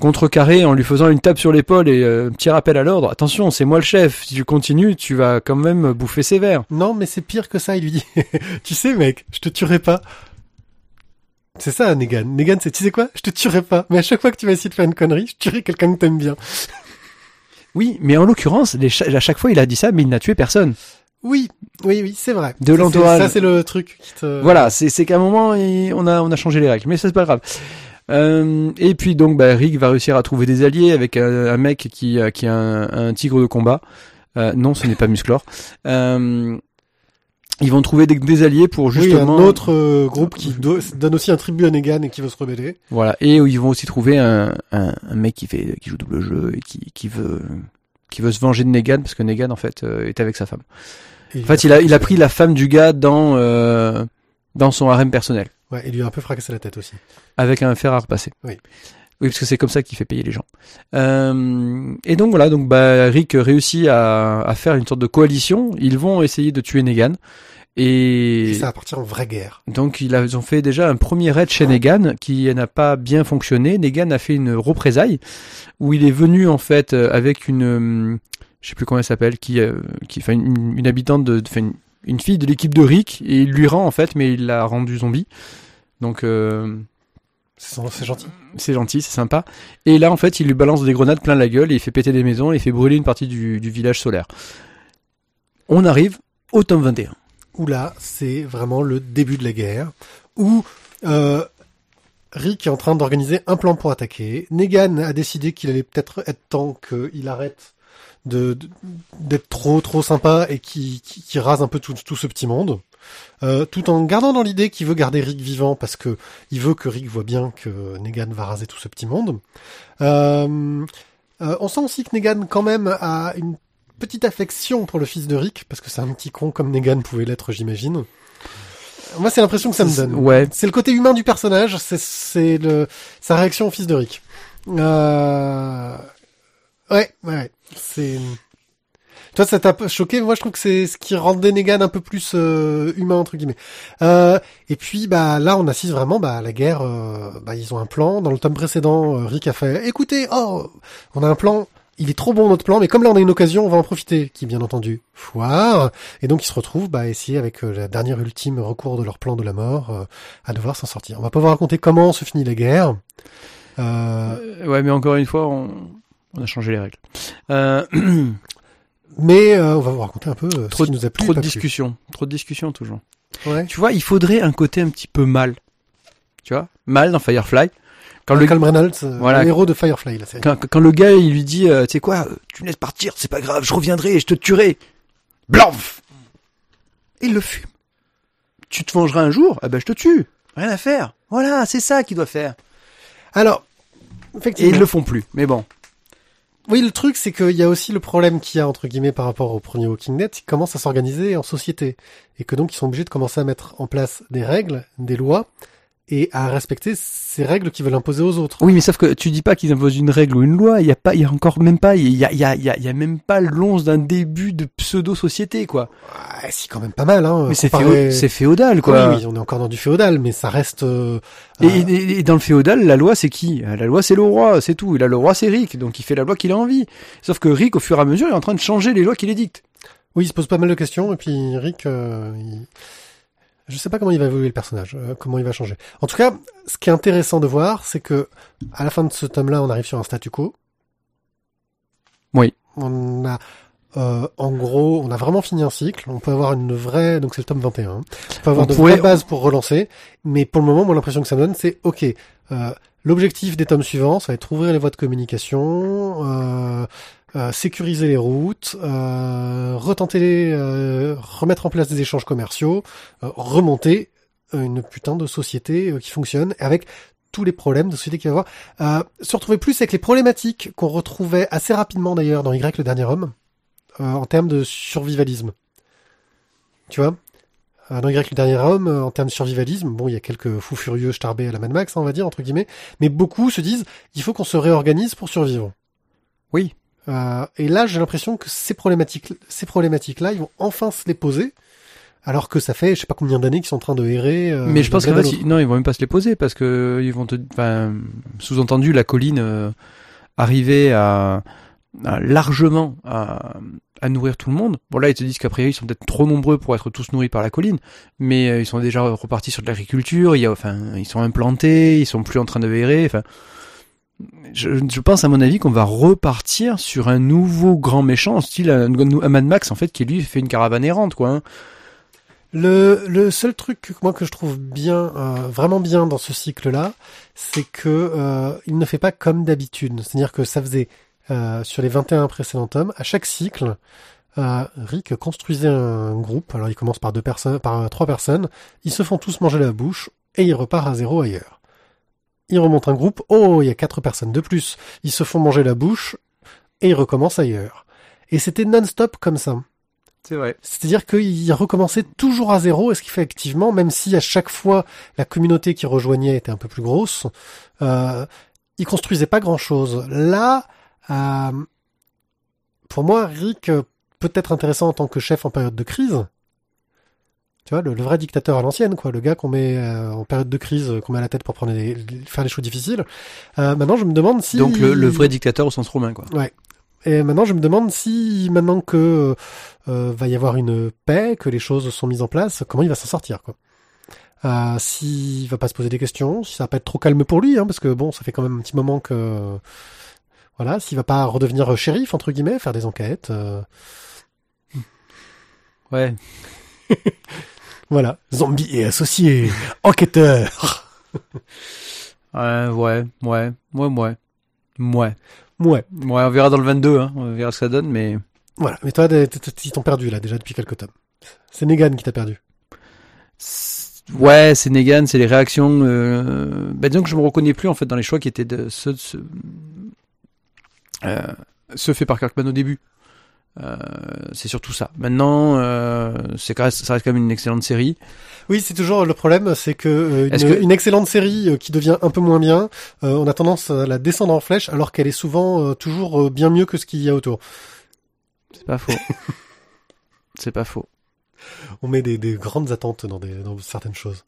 contrecarrer en lui faisant une tape sur l'épaule et euh, un petit rappel à l'ordre. Attention, c'est moi le chef. Si tu continues, tu vas quand même bouffer sévère. Non, mais c'est pire que ça. Il lui dit tu sais mec, je te tuerai pas. C'est ça, Negan. Negan, c'est tu sais quoi? Je te tuerai pas. Mais à chaque fois que tu vas essayer de faire une connerie, je tuerai quelqu'un que t'aimes bien. Oui, mais en l'occurrence, à chaque fois, il a dit ça, mais il n'a tué personne. Oui, oui, oui, c'est vrai. De l'entourage. c'est- Ça, c'est le truc qui te. Voilà, c'est c'est qu'à un moment, il- on a on a changé les règles, mais ça c'est pas grave. Euh, et puis donc, bah, Rick va réussir à trouver des alliés avec un, un mec qui euh, qui a un, un tigre de combat. Euh, non, ce n'est pas Musclor. Euh, ils vont trouver des, des alliés pour justement. Oui, un autre euh, groupe qui do- donne aussi un tribut à Negan et qui veut se rebeller. Voilà, et où ils vont aussi trouver un, un, un mec qui fait qui joue double jeu et qui qui veut qui veut se venger de Negan parce que Negan en fait euh, est avec sa femme. Et En fait, il a il a pris la femme du gars dans euh, dans son harem personnel. Ouais, il lui a un peu fracassé la tête aussi. Avec un fer à repasser. Oui. Oui, parce que c'est comme ça qu'il fait payer les gens. Euh, et donc voilà, donc bah, Rick réussit à, à faire une sorte de coalition. Ils vont essayer de tuer Negan. Et, Et ça va partir en vraie guerre. donc ils, ont fait déjà un premier raid chez Negan qui n'a pas bien fonctionné. Negan a fait une représaille où il est venu en fait euh, avec une, euh, je sais plus comment elle s'appelle, qui, qui, enfin une, une habitante de, enfin une, une fille de l'équipe de Rick et il lui rend en fait, mais il l'a rendu zombie. Donc euh, C'est gentil. c'est gentil, c'est sympa. Et là, en fait, il lui balance des grenades plein la gueule et il fait péter des maisons et il fait brûler une partie du, du village solaire. On arrive au tome 21. Où là, c'est vraiment le début de la guerre. Où euh, Rick est en train d'organiser un plan pour attaquer. Negan a décidé qu'il allait peut-être être temps qu'il arrête de- d'être trop trop sympa et qui qui, qui rase un peu tout, tout ce petit monde. Euh, tout en gardant dans l'idée qu'il veut garder Rick vivant parce que il veut que Rick voit bien que Negan va raser tout ce petit monde. Euh, euh, on sent aussi que Negan quand même a une petite affection pour le fils de Rick parce que c'est un petit con comme Negan pouvait l'être, j'imagine. Moi, c'est l'impression que ça me donne. Ouais. C'est le côté humain du personnage, c'est c'est le sa réaction au fils de Rick. Euh... Ouais, ouais, ouais. C'est. Toi, ça t'a choqué? Moi, je trouve que c'est ce qui rendait Negan un peu plus euh, humain entre guillemets. Euh, et puis, bah là, on assiste vraiment bah, à la guerre. euh, bah, ils ont un plan. Dans le tome précédent, euh, Rick a fait "Écoutez, oh, on a un plan." Il est trop bon notre plan, mais comme là on a une occasion, on va en profiter. Qui bien entendu foire. Et donc ils se retrouvent bah, à essayer avec euh, la dernière ultime recours de leur plan de la mort à devoir s'en sortir. On va pas vous raconter comment se finit la guerre. Ouais, mais encore une fois, on, on a changé les règles. Euh, mais euh, on va vous raconter un peu euh, Trop ce qui nous a plu. trop et de discussions. Trop de discussions toujours. Ouais. Tu vois, il faudrait un côté un petit peu mal. Tu vois Mal dans Firefly. Quand le, Malcolm Reynolds, euh, Voilà. le héros de Firefly, la série. quand, quand le gars il lui dit, euh, tu sais quoi, euh, tu me laisses partir, c'est pas grave, je reviendrai et je te tuerai. Blanf Il le fume. tu te vengeras un jour, ah ben je te tue. Rien à faire. Voilà, c'est ça qu'il doit faire. Alors, Et effectivement. ils le font plus. Mais bon. Oui, le truc, c'est qu'il y a aussi le problème qu'il y a, entre guillemets, par rapport au premier Walking Dead, c'est qu'ils commencent à s'organiser en société. Et que donc, ils sont obligés de commencer à mettre en place des règles, des lois, et à respecter ces règles qu'ils veulent imposer aux autres. Oui, mais sauf que tu dis pas qu'ils imposent une règle ou une loi. Il y a pas, il y a encore même pas, il y a, il y a, il y y a même pas l'once d'un début de pseudo société quoi. Ouais, si, quand même pas mal, hein. Mais c'est comparé- féo- c'est féodal quoi. Oui, oui, on est encore dans du féodal, mais ça reste... euh, Et, euh, et- et dans le féodal, la loi c'est qui? La loi c'est le roi, c'est tout. Et là, le roi c'est Rick, donc il fait la loi qu'il a envie. Sauf que Rick, au fur et à mesure, il est en train de changer les lois qu'il édicte. Oui, il se pose pas mal de questions, et puis Rick, euh, il- je sais pas comment il va évoluer le personnage, euh, comment il va changer. En tout cas, ce qui est intéressant de voir, c'est que à la fin de ce tome-là, on arrive sur un statu quo. Oui. On a, euh, en gros, on a vraiment fini un cycle. On peut avoir une vraie, donc c'est le tome 21. hein. On peut avoir On de pourrait- vraies bases pour relancer, mais pour le moment, moi, l'impression que ça me donne, c'est ok. euh, L'objectif des tomes suivants, ça va être ouvrir les voies de communication, euh, sécuriser les routes, euh, retenter, les, euh, remettre en place des échanges commerciaux, euh, remonter une putain de société euh, qui fonctionne avec tous les problèmes de société qu'il va y avoir. Se retrouver plus avec les problématiques qu'on retrouvait assez rapidement d'ailleurs dans Y le dernier homme, en termes de survivalisme. Tu vois? Dans Y le dernier homme, en termes de survivalisme, bon, il y a quelques fous furieux starbés à la Mad Max, hein, on va dire, entre guillemets, mais beaucoup se disent, il faut qu'on se réorganise pour survivre. Oui. Euh, et là, j'ai l'impression que ces problématiques, ces problématiques-là, ils vont enfin se les poser, alors que ça fait, je sais pas combien d'années qu'ils sont en train de errer. euh, mais je pense qu'en bled à fait, l'autre. ils- non, ils vont même pas se les poser parce que ils vont te, enfin, sous-entendu, la colline euh, arriver à, à largement à, à nourrir tout le monde. Bon là, ils te disent qu'après ils sont peut-être trop nombreux pour être tous nourris par la colline, mais euh, ils sont déjà repartis sur de l'agriculture. Il y a, enfin, ils sont implantés, ils sont plus en train de errer. Enfin, je, pense à mon avis qu'on va repartir sur un nouveau grand méchant, style un, un Mad Max en fait, qui lui fait une caravane errante, quoi. hein. Le, le seul truc que moi que je trouve bien, euh, vraiment bien dans ce cycle-là, c'est que euh, il ne fait pas comme d'habitude. C'est-à-dire que ça faisait euh, sur les 21 précédents tomes, à chaque cycle, Rick construisait un groupe. Alors il commence par deux personnes, par trois personnes. Ils se font tous manger la bouche et il repart à zéro ailleurs. Il remonte un groupe. Oh, il y a quatre personnes de plus. Ils se font manger la bouche et ils recommencent ailleurs. Et c'était non-stop comme ça. C'est vrai. C'est-à-dire qu'il recommençait toujours à zéro, et ce qui fait activement, même si à chaque fois la communauté qui rejoignait était un peu plus grosse, euh, il construisait pas grand-chose. Là, euh, pour moi, Rick euh, peut être intéressant en tant que chef en période de crise. Tu vois, le, le vrai dictateur à l'ancienne, quoi, le gars qu'on met euh, en période de crise, euh, qu'on met à la tête pour prendre des, faire les choses difficiles. Euh, maintenant, je me demande si Donc le, le vrai dictateur au sens romain, quoi. et maintenant, je me demande si, maintenant que euh, va y avoir une paix, que les choses sont mises en place, comment il va s'en sortir, quoi. Euh, s'il va pas se poser des questions, si ça va pas être trop calme pour lui, hein, parce que bon, ça fait quand même un petit moment que, voilà, s'il va pas redevenir shérif entre guillemets, faire des enquêtes, euh, Ouais. voilà, zombie et associé, enquêteur. Ouais, ouais, ouais, ouais, ouais. Ouais. Ouais, Ouais, on verra dans le 22, hein. On verra ce que ça donne, mais... voilà. Mais toi, ils t'ont perdu là déjà depuis quelques tomes. C'est Negan qui t'a perdu. Ouais, c'est Negan, c'est les réactions. Euh... Bah, disons que je me reconnais plus en fait dans les choix qui étaient de ceux, de ceux, euh, ceux faits par Kirkman au début. Euh, c'est surtout ça. Maintenant, euh, c'est ça reste quand même une excellente série. Oui, c'est toujours le problème, c'est que, euh, une, que- une excellente série euh, qui devient un peu moins bien, on a tendance à la descendre en flèche, alors qu'elle est souvent toujours bien mieux que ce qu'il y a autour. C'est pas faux. c'est pas faux. On met des, des grandes attentes dans, des, dans certaines choses.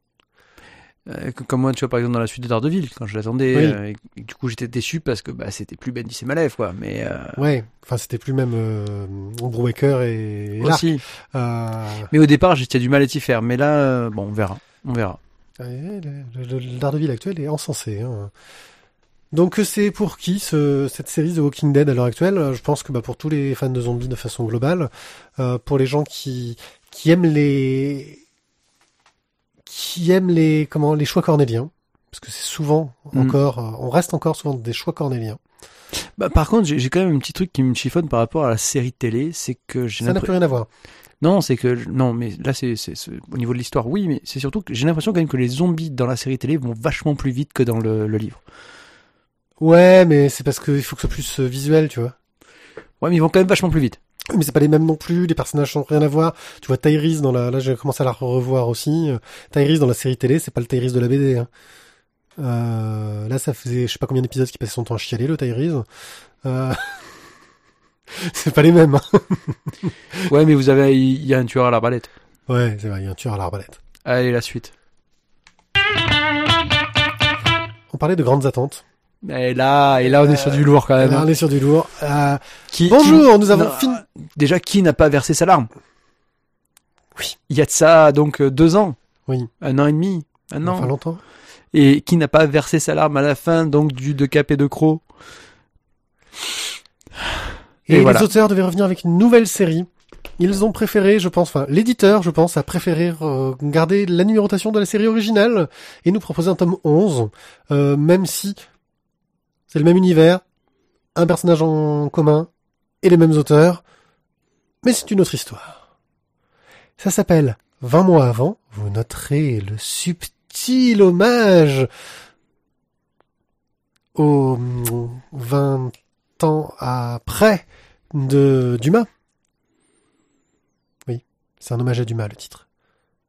Euh, comme moi, tu vois, par exemple, dans la suite de Daredevil, quand je l'attendais, Oui. euh, et du coup, j'étais déçu parce que bah, c'était plus Bendis et Malev, quoi. Mais euh, Ouais, enfin c'était plus même euh, Brubaker et, et Lark. aussi. Euh, Mais au départ, j'étais du mal à t'y faire. Mais là, euh, bon, on verra. On verra. le, le, le Daredevil actuel est encensé. Hein. Donc euh, c'est pour qui ce, cette série The Walking Dead à l'heure actuelle? Euh, Je pense que bah, pour tous les fans de zombies de façon globale, euh, pour les gens qui qui aiment les qui aiment les comment les choix cornéliens, parce que c'est souvent Mhm. encore, euh, on reste encore souvent des choix cornéliens. Bah, par contre, j'ai quand même un petit truc qui me chiffonne par rapport à la série télé, c'est que j'ai Ça n'a plus rien à voir. Non, c'est que non, mais là c'est- au niveau de l'histoire, oui, mais c'est surtout que j'ai l'impression quand même que les zombies dans la série télé vont vachement plus vite que dans le, le livre. Ouais, mais c'est parce qu'il faut que ce soit plus euh, visuel, tu vois. Ouais, mais ils vont quand même vachement plus vite. Mais c'est pas les mêmes non plus, les personnages n'ont rien à voir. Tu vois Tyrese dans la, là j'ai commencé à la revoir aussi. Euh, Tyrese dans la série télé, c'est pas le Tyrese de la BD. Hein. Euh, là ça faisait je sais pas combien d'épisodes qui passait son temps à chialer le Tyrese. Euh... c'est pas les mêmes. Hein. Ouais, mais vous avez, il y a un tueur à l'arbalète. Ouais, c'est vrai, il y a un tueur à l'arbalète. Allez, la suite. On parlait de grandes attentes. Et là, et là, on est sur du lourd quand même. Là, hein. on est sur du lourd. Euh, Qui- bonjour, qui- nous avons fini. Déjà, qui n'a pas versé sa larme? Oui. Il y a de ça donc euh, deux ans? Oui. Un an et demi? Un an. Enfin longtemps. Et qui n'a pas versé sa larme à la fin donc du de Cap et de Croc Et, Et les auteurs devaient revenir avec une nouvelle série. Ils ont préféré, je pense, enfin, l'éditeur, je pense, a préféré euh, garder la numérotation de la série originale et nous proposer un tome 11, euh, même si c'est le même univers, un personnage en commun et les mêmes auteurs, mais c'est une autre histoire. Ça s'appelle 20 mois avant, vous noterez le subtil hommage aux mm, 20 ans après de Dumas. Oui, c'est un hommage à Dumas le titre.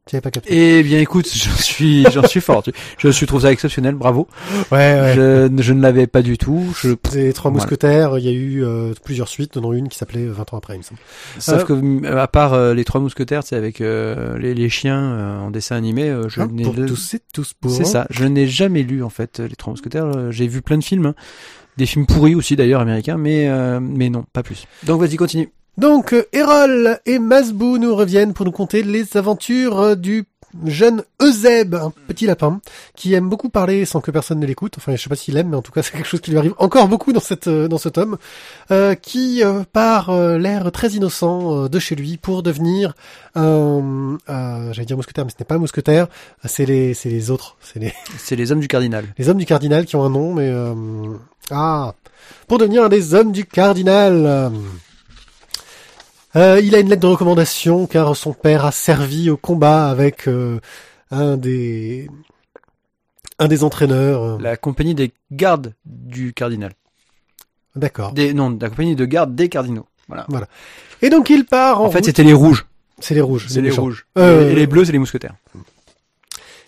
Tu avais pas capté Eh bien, écoute, j'en suis, j'en suis fort. Je suis trouve ça exceptionnel, bravo. Ouais, Je, je ne l'avais pas du tout. Je, les Trois Voilà. Mousquetaires, il y a eu euh, plusieurs suites, dont une qui s'appelait 20 ans après, il me semble. sauf Euh, que, euh, à part euh, les trois mousquetaires, c'est avec euh, les, les chiens euh, en dessin animé, euh, je Hein, n'ai pour tous et tous pour C'est ça. Je n'ai jamais lu en fait les trois mousquetaires. J'ai vu plein de films, hein. des films pourris aussi d'ailleurs américains, mais euh, mais non, pas plus. Donc vas-y, continue. Donc, euh, Erol et Masbou nous reviennent pour nous conter les aventures euh, du jeune Euseb, un petit lapin, qui aime beaucoup parler sans que personne ne l'écoute. Enfin, je sais pas s'il aime, mais en tout cas, c'est quelque chose qui lui arrive encore beaucoup dans cette euh, dans ce tome, euh, qui euh, part euh, l'air très innocent de chez lui pour devenir un, euh, j'allais dire mousquetaire, mais ce n'est pas un mousquetaire, c'est les c'est les autres, c'est les C'est les hommes du cardinal. les hommes du cardinal qui ont un nom, mais euh, ah, pour devenir un des hommes du cardinal. Euh, euh, il a une lettre de recommandation car son père a servi au combat avec euh, un des un des entraîneurs. euh, La compagnie des gardes du cardinal. D'accord. Des, non, la compagnie de garde des cardinaux. Voilà. Et donc il part en, En fait, c'était les rouges. c'est les rouges, C'est les méchants. rouges. Euh, Et les bleus, c'est les mousquetaires.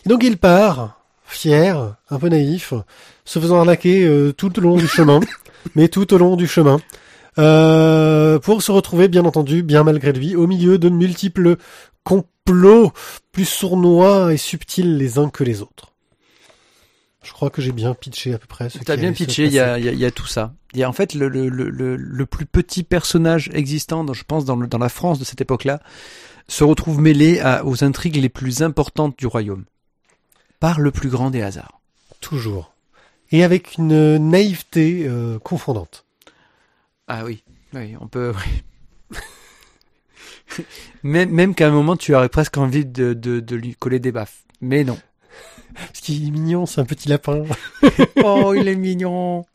Et donc il part, fier, un peu naïf, se faisant arnaquer euh, tout au long du chemin, mais tout au long du chemin, euh, pour se retrouver, bien entendu, bien malgré lui, au milieu de multiples complots plus sournois et subtils les uns que les autres. Je crois que j'ai bien pitché à peu près. ce T'as bien pitché, il y a, y, a, il y a tout ça. Il y a en fait le, le, le, le, le plus petit personnage existant, dans, je pense, dans, la France de cette époque-là, se retrouve mêlé à, aux intrigues les plus importantes du royaume. Par le plus grand des hasards. Toujours. Et avec une naïveté euh, confondante. Ah oui, oui, on peut. oui. même même qu'à un moment, tu aurais presque envie de, de, de lui coller des baffes. Mais non. Parce qu'il est mignon, c'est un petit lapin. Oh, il est mignon.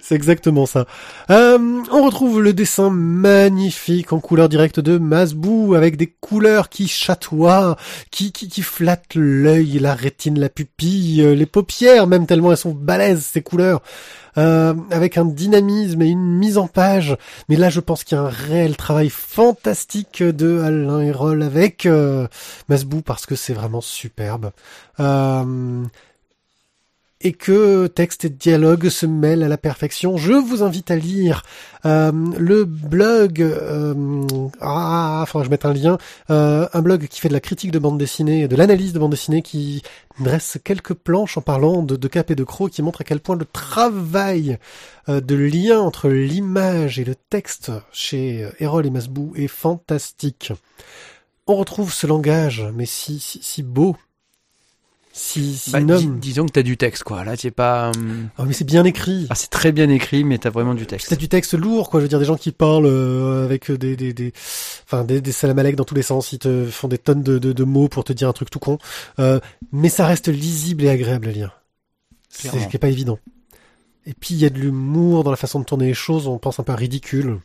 C'est exactement ça. Euh, on retrouve le dessin magnifique en couleur directe de Masbou avec des couleurs qui chatoient, qui, qui, qui flattent l'œil, la rétine, la pupille, euh, les paupières même tellement elles sont balèzes ces couleurs. Euh, avec un dynamisme et une mise en page. Mais là, je pense qu'il y a un réel travail fantastique de Alain Hérol avec euh, Masbou parce que c'est vraiment superbe. Euh, et que texte et dialogue se mêlent à la perfection. Je vous invite à lire euh, le blog. Euh, ah, faudra que je mette un lien. euh, un blog qui fait de la critique de bande dessinée, de l'analyse de bande dessinée, qui dresse quelques planches en parlant de, Cap et de Croc, qui montre à quel point le travail euh, de lien entre l'image et le texte chez Erol et Masbou est fantastique. On retrouve ce langage, mais si, si beau, si, si Bah, dis- disons que t'as du texte, quoi. Là, t'es pas. hum, Oh, mais c'est bien écrit. Ah, c'est très bien écrit, mais t'as vraiment du texte. t'as du texte lourd, quoi. Je veux dire, des gens qui parlent euh, avec des, des, des, enfin, des, des salamalek dans tous les sens. Ils te font des tonnes de, de, de mots pour te dire un truc tout con. Euh, mais ça reste lisible et agréable à lire. C'est ce qui est pas évident. Et puis il y a de l'humour dans la façon de tourner les choses, on pense un peu à ridicule,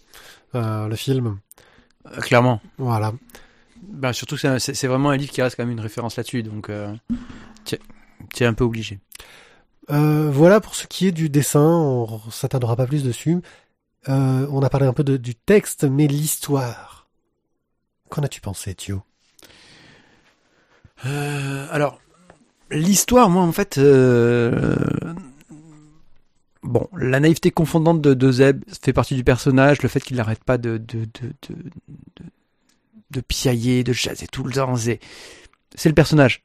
euh, le film. Euh, clairement. Voilà. Bah, surtout que c'est vraiment un livre qui reste quand même une référence là-dessus, donc euh, tu es un peu obligé. Euh, voilà pour ce qui est du dessin, on s'attardera pas plus dessus. Euh, on a parlé un peu de- du texte, mais l'histoire. Qu'en as-tu pensé, Thio? Euh, alors, l'histoire, moi, en fait, euh, bon, la naïveté confondante de, de Zeb fait partie du personnage, le fait qu'il n'arrête pas de de, de, de, de, de piailler, de jaser tout le temps, c'est, c'est le personnage.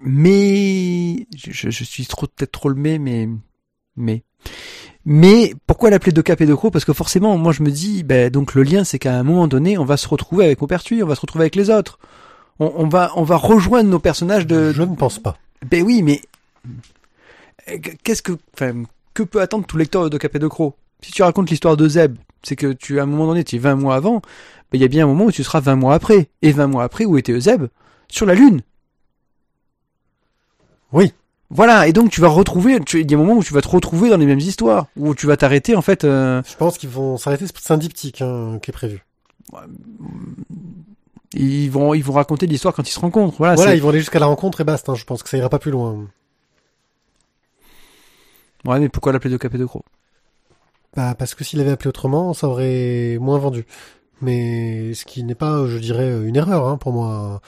Mais, je, je- suis trop, peut-être trop le mais, mais, mais. Mais pourquoi l'appeler de cap et de croc? Parce que forcément, moi je me dis, ben donc le lien, c'est qu'à un moment donné, on va se retrouver avec Maupertuis, on va se retrouver avec les autres. On, on va, on va rejoindre nos personnages de. Je ne pense pas. Ben oui, mais qu'est-ce que, enfin, que peut attendre tout lecteur de Cap et de Croc? Si tu racontes l'histoire de Zeb, c'est que tu à un moment donné, tu es 20 mois avant. Ben il y a bien un moment où tu seras 20 mois après. Et 20 mois après, où était Zeb? Sur la Lune. Oui. Voilà, et donc tu vas retrouver, tu- il y a un moment où tu vas te retrouver dans les mêmes histoires, où tu vas t'arrêter en fait. euh, Je pense qu'ils vont s'arrêter, c'est un diptyque hein, qui est prévu. ils vont, ils vont raconter l'histoire quand ils se rencontrent. Voilà. voilà, ils vont aller jusqu'à la rencontre et basta. hein. Je pense que ça ira pas plus loin. Ouais, mais pourquoi l'appeler de Cap et de Croc Bah, parce que s'il avait appelé autrement, ça aurait moins vendu. Mais ce qui n'est pas, je dirais, une erreur hein, pour moi.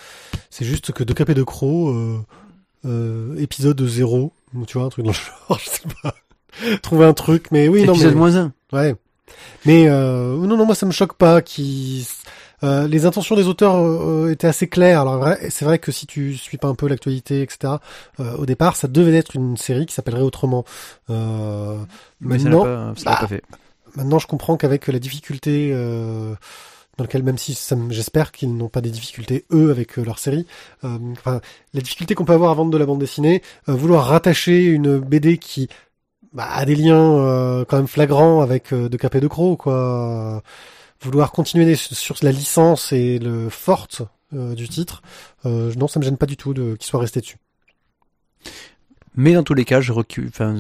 C'est juste que De Cap et de Croc, euh, euh, épisode 0, ou tu vois, un truc dans le genre, je sais pas. Trouver un truc, mais oui, non, Épisode moins 1. Ouais. Mais euh, non, non, moi ça me choque pas. Qui euh, les intentions des auteurs euh, étaient assez claires. Alors c'est vrai que si tu suis pas un peu l'actualité, etc. euh, au départ, ça devait être une série qui s'appellerait autrement. Euh, Mais ça l'a maintenant, pas, ça l'a bah, pas fait. maintenant, je comprends qu'avec la difficulté euh, dans lequel, même si j'espère qu'ils n'ont pas des difficultés eux avec euh, leur série, euh, enfin la difficulté qu'on peut avoir à vendre de la bande dessinée, euh, vouloir rattacher une BD qui bah, a des liens euh, quand même flagrants avec euh, De Cap et de Croc, quoi. Vouloir continuer sur la licence et le forte euh, du titre, euh, non, ça me gêne pas du tout de qu'ils soient restés dessus. Mais dans tous les cas, je recule. Enfin,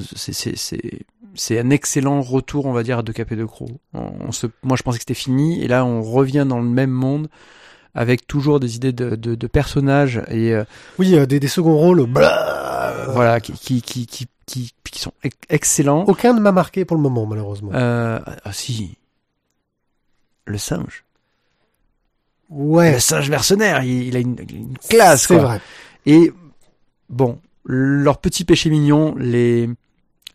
c'est un excellent retour, on va dire, à deux capés de Croc. On, on se, moi, je pensais que c'était fini, et là, on revient dans le même monde avec toujours des idées de de, de personnages et euh, Oui, euh, des, des seconds rôles, blah, voilà qui qui qui qui qui, qui sont ex- excellents. aucun ne m'a marqué pour le moment, malheureusement. Euh, ah si, le singe, ouais, le singe mercenaire, il, il a une, une classe. c'est vrai. Et bon, leur petit péché mignon, les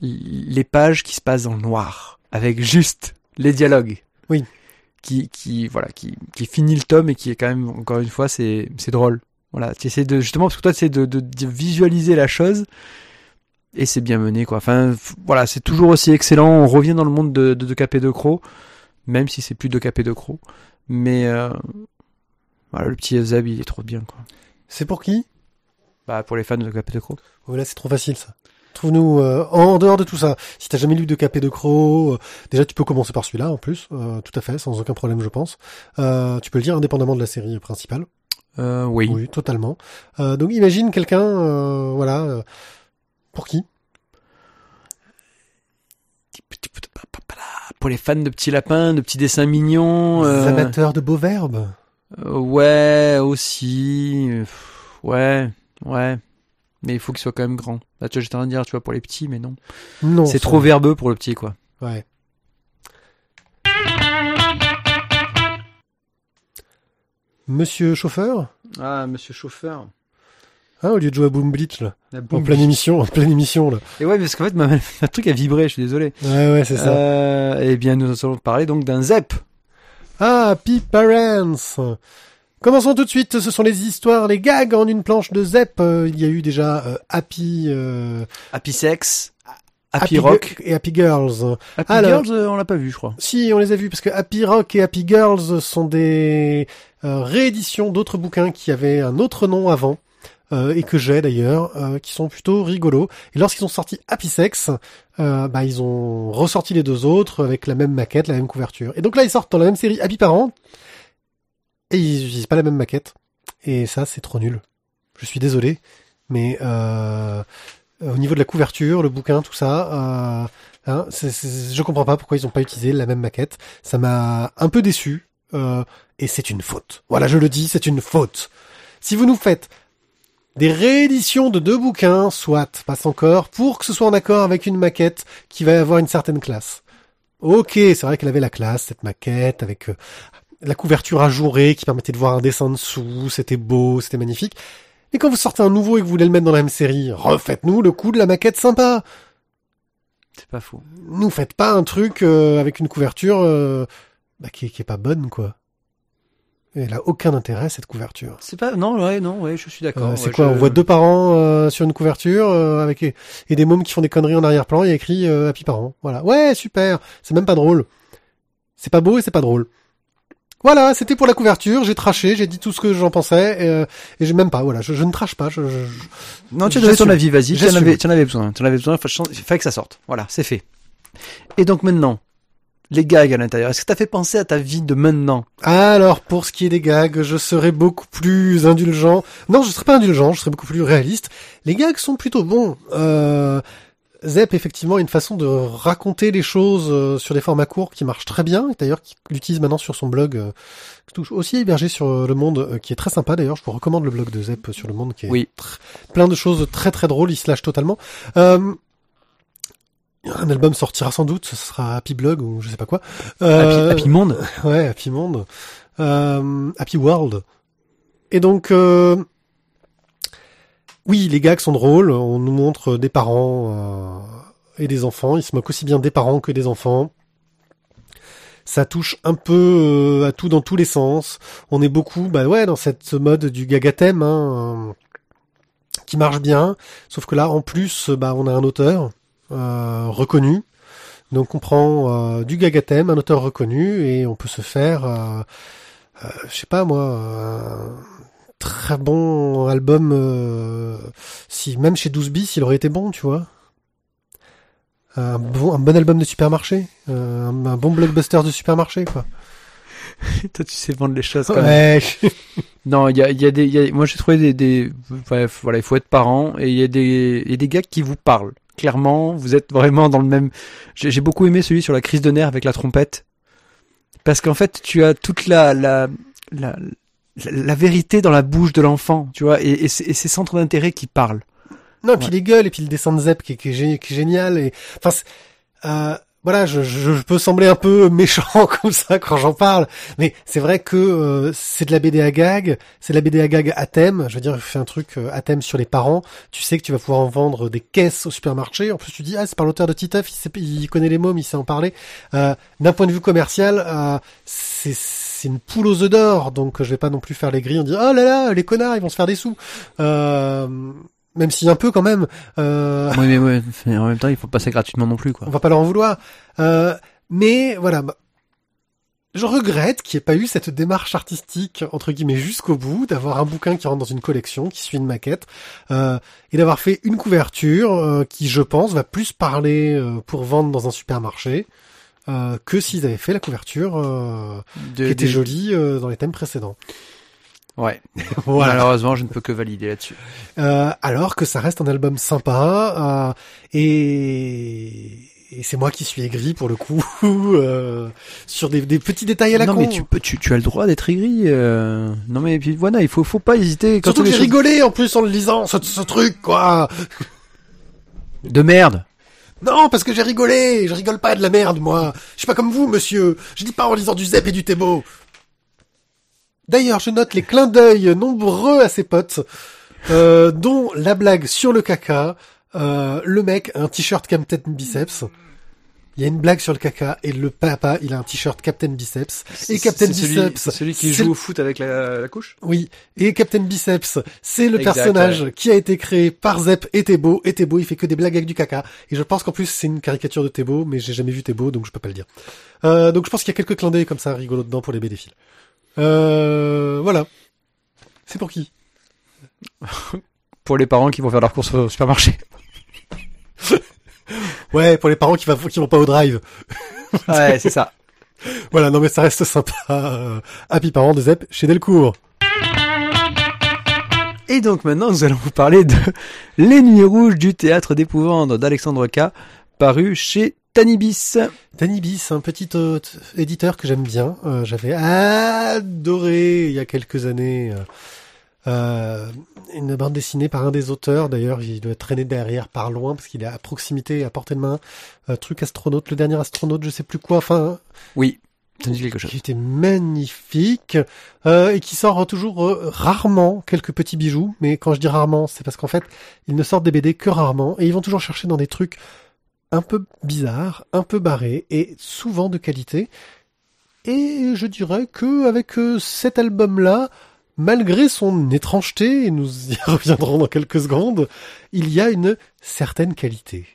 les pages qui se passent dans le noir, avec juste les dialogues. Oui. Qui qui voilà, qui qui finit le tome et qui est quand même encore une fois c'est c'est drôle. Voilà, tu essaies de justement parce que toi tu essaies de, de, de visualiser la chose et c'est bien mené quoi. Enfin voilà, c'est toujours aussi excellent. On revient dans le monde de de, de Cap et de Croc, même si c'est plus de Cap et de Croc. Mais euh, voilà, le petit Zab il est trop bien quoi. C'est pour qui? Bah pour les fans de Cap et de Croc. Oh, là, c'est trop facile, ça. Trouve-nous euh, en dehors de tout ça. Si t'as jamais lu de Cap et de Croc, euh, déjà tu peux commencer par celui-là en plus, euh, tout à fait, sans aucun problème, je pense. Euh, tu peux le lire indépendamment de la série principale. Euh, oui. Oui, totalement. Euh, donc imagine quelqu'un, euh, voilà, pour qui? Pour les fans de petits lapins, de petits dessins mignons. Les amateurs de beaux verbes. euh, ouais, aussi. Ouais, ouais. Mais il faut qu'il soit quand même grand. Là, tu vois, j'étais en train de dire, tu vois, pour les petits, mais non. Non, c'est trop verbeux pour le petit, quoi. Ouais. Monsieur chauffeur Ah, monsieur chauffeur. ah, Au lieu de jouer à Boom Bleach, là. En pleine émission, en pleine émission, là. Et ouais, parce qu'en fait, ma, ma truc a vibré, je suis désolé. Ouais, ouais, c'est ça. Euh, eh bien, nous allons parler donc d'un ZEP. Ah, Happy Parents Commençons tout de suite, ce sont les histoires, les gags en une planche de Zep. Euh, il y a eu déjà euh, Happy, euh, Happy Sex. Happy, Rock. Gu- et Happy Girls. Happy Alors- Girls, euh, on l'a pas vu, je crois. Si, on les a vus, parce que Happy Rock et Happy Girls sont des euh, rééditions d'autres bouquins qui avaient un autre nom avant, euh, et que j'ai d'ailleurs, euh, qui sont plutôt rigolos. Et lorsqu'ils ont sorti Happy Sex, euh, bah, ils ont ressorti les deux autres avec la même maquette, la même couverture. Et donc là, ils sortent dans la même série Happy Parents, ils utilisent pas la même maquette. Et ça, c'est trop nul. Je suis désolé, mais euh, au niveau de la couverture, le bouquin, tout ça. Euh, hein, je comprends pas pourquoi ils ont pas utilisé la même maquette. Ça m'a un peu déçu. euh, et c'est une faute. Voilà, je le dis, c'est une faute. Si vous nous faites des rééditions de deux bouquins, soit, passe encore, pour que ce soit en accord avec une maquette qui va avoir une certaine classe. Ok, c'est vrai qu'elle avait la classe, cette maquette, avec la couverture ajourée qui permettait de voir un dessin dessous, c'était beau, c'était magnifique. Et quand vous sortez un nouveau et que vous voulez le mettre dans la même série, refaites-nous le coup de la maquette sympa. C'est pas fou. Nous faites pas un truc euh, avec une couverture euh, bah, qui, qui est pas bonne, quoi. Elle a aucun intérêt, cette couverture. C'est pas non ouais non ouais je suis d'accord. Euh, c'est Ouais, quoi je- On voit deux parents euh, sur une couverture euh, avec et des mômes qui font des conneries en arrière-plan. A écrit Happy Parents. Voilà. Ouais, super. C'est même pas drôle. C'est pas beau et c'est pas drôle. Voilà, c'était pour la couverture. J'ai traché, j'ai dit tout ce que j'en pensais euh, et j'ai même pas. Voilà, je, je ne trache pas. Je, je- Non, tu as donné ton avis, vas-y. Tu en avais, tu en avais besoin. Tu en avais besoin. Il fallait que ça sorte. Voilà, c'est fait. Et donc maintenant, les gags à l'intérieur. Est-ce que t'as fait penser à ta vie de maintenant? Alors, pour ce qui est des gags, je serais beaucoup plus indulgent. Non, je serais pas indulgent, je serais beaucoup plus réaliste. Les gags sont plutôt bons. Euh, Zep, effectivement, a une façon de raconter les choses euh, sur des formats courts qui marche très bien. et D'ailleurs, qu'il utilise maintenant sur son blog, euh, touche aussi hébergé sur euh, Le Monde, qui est très sympa. D'ailleurs, je vous recommande le blog de Zep sur Le Monde, qui est Oui. plein de choses très très drôles. Il se lâche totalement. Euh, un album sortira sans doute, ce sera Happy Blog ou je sais pas quoi. Euh, Happy, Happy Monde Ouais, Happy Monde. Euh, Happy World. Et donc, euh, oui, les gags sont drôles. On nous montre des parents euh, et des enfants. Ils se moquent aussi bien des parents que des enfants. Ça touche un peu euh, à tout dans tous les sens. On est beaucoup, bah ouais, dans cette mode du gag à thème, hein, euh, qui marche bien. Sauf que là, en plus, bah, on a un auteur euh, reconnu. Donc on prend euh, du gag à thème, un auteur reconnu, et on peut se faire, euh, euh, je sais pas moi, très bon album, euh, si même chez 12 bis, il aurait été bon, tu vois. Un bon, un bon album de supermarché, euh, un, un bon blockbuster de supermarché, quoi. Toi, tu sais vendre les choses quand même. Ouais. Non, il y a, y a des, y a- moi j'ai trouvé des, des, bref, voilà, il faut être parent et il y a des, il y a des gars qui vous parlent. Clairement, vous êtes vraiment dans le même. J'ai j'ai beaucoup aimé celui sur la crise de nerfs avec la trompette, parce qu'en fait, tu as toute la, la, la, la, vérité dans la bouche de l'enfant, tu vois, et, et, c'est- et ces centres d'intérêt qui parlent. Non, et puis Ouais. les gueules, et puis le dessin de Zep qui, est- qui est, gé- qui est génial. Et enfin, euh, voilà, je, je, je peux sembler un peu méchant comme ça quand j'en parle, mais c'est vrai que euh, c'est de la BD à gag, c'est de la BD à gag à thème. Je veux dire, fais un truc euh, à thème sur les parents. Tu sais que tu vas pouvoir en vendre des caisses au supermarché. En plus, tu dis ah c'est par l'auteur de Titeuf, il, sait- il connaît les mômes, il sait en parler. Euh, D'un point de vue commercial, euh, c'est c'est une poule aux œufs d'or, donc je vais pas non plus faire les grilles en disant oh là là les connards ils vont se faire des sous. Euh, même si un peu quand même. Euh, Oui, mais ouais, mais en même temps, il faut passer gratuitement non plus, quoi. on va pas leur en vouloir. Euh, mais voilà, bah, je regrette qu'il n'y ait pas eu cette démarche artistique entre guillemets jusqu'au bout, d'avoir un bouquin qui rentre dans une collection, qui suit une maquette, euh, et d'avoir fait une couverture euh, qui, je pense, va plus parler euh, pour vendre dans un supermarché. Euh, que s'ils avaient fait la couverture euh, De- qui était des- jolie euh, dans les thèmes précédents. Ouais. Voilà. Malheureusement, je ne peux que valider là-dessus. Euh, alors que ça reste un album sympa euh, et, et c'est moi qui suis aigri pour le coup euh, sur des, des petits détails à la non, con. mais tu peux, tu, tu as le droit d'être aigri. euh. Non, mais puis voilà, il faut, faut pas hésiter. Quand Surtout que j'ai choses- rigolé en plus en le lisant ce, ce truc quoi. De merde. Non parce que j'ai rigolé, je rigole pas de la merde moi. Je suis pas comme vous monsieur. Je dis pas en lisant du Zep et du Thébo. D'ailleurs je note les clins d'œil nombreux à ses potes, euh, dont la blague sur le caca. Euh, le mec un t-shirt Captain Biceps. Il y a une blague sur le caca et le papa, il a un t-shirt Captain Biceps. Et Captain C'est celui- Biceps, C'est celui qui c'est joue le- au foot avec la, la couche? Oui, et Captain Biceps, c'est le Exact, personnage qui a été créé par Zep et Thébo, et Thébo il fait que des blagues avec du caca, et je pense qu'en plus c'est une caricature de Thébo, mais j'ai jamais vu Thébo, donc je peux pas le dire. Euh, donc je pense qu'il y a quelques clins d'œil comme ça rigolos dedans pour les BD fils. Euh, voilà. C'est pour qui? Pour les parents qui vont faire leurs courses au supermarché. Ouais, pour les parents qui, va, qui vont pas au drive. ouais, c'est ça. Voilà, non mais ça reste sympa. Euh, Happy Parents de Zep chez Delcourt. Et donc maintenant, nous allons vous parler de Les Nuits Rouges du Théâtre d'Épouvante d'Alexandre K, paru chez Tanibis. Tanibis, un petit euh, éditeur que j'aime bien. Euh, J'avais adoré il y a quelques années euh, euh, une bande dessinée par un des auteurs. D'ailleurs, il doit traîner derrière par loin parce qu'il est à proximité, à portée de main. Euh, truc astronaute, le dernier astronaute, je sais plus quoi. Enfin, Oui, ça dit quelque chose. qui était magnifique euh, et qui sort toujours euh, rarement quelques petits bijoux. Mais quand je dis rarement, c'est parce qu'en fait, ils ne sortent des BD que rarement et ils vont toujours chercher dans des trucs un peu bizarres, un peu barrés et souvent de qualité. Et je dirais que avec euh, cet album-là, malgré son étrangeté, et nous y reviendrons dans quelques secondes, il y a une certaine qualité.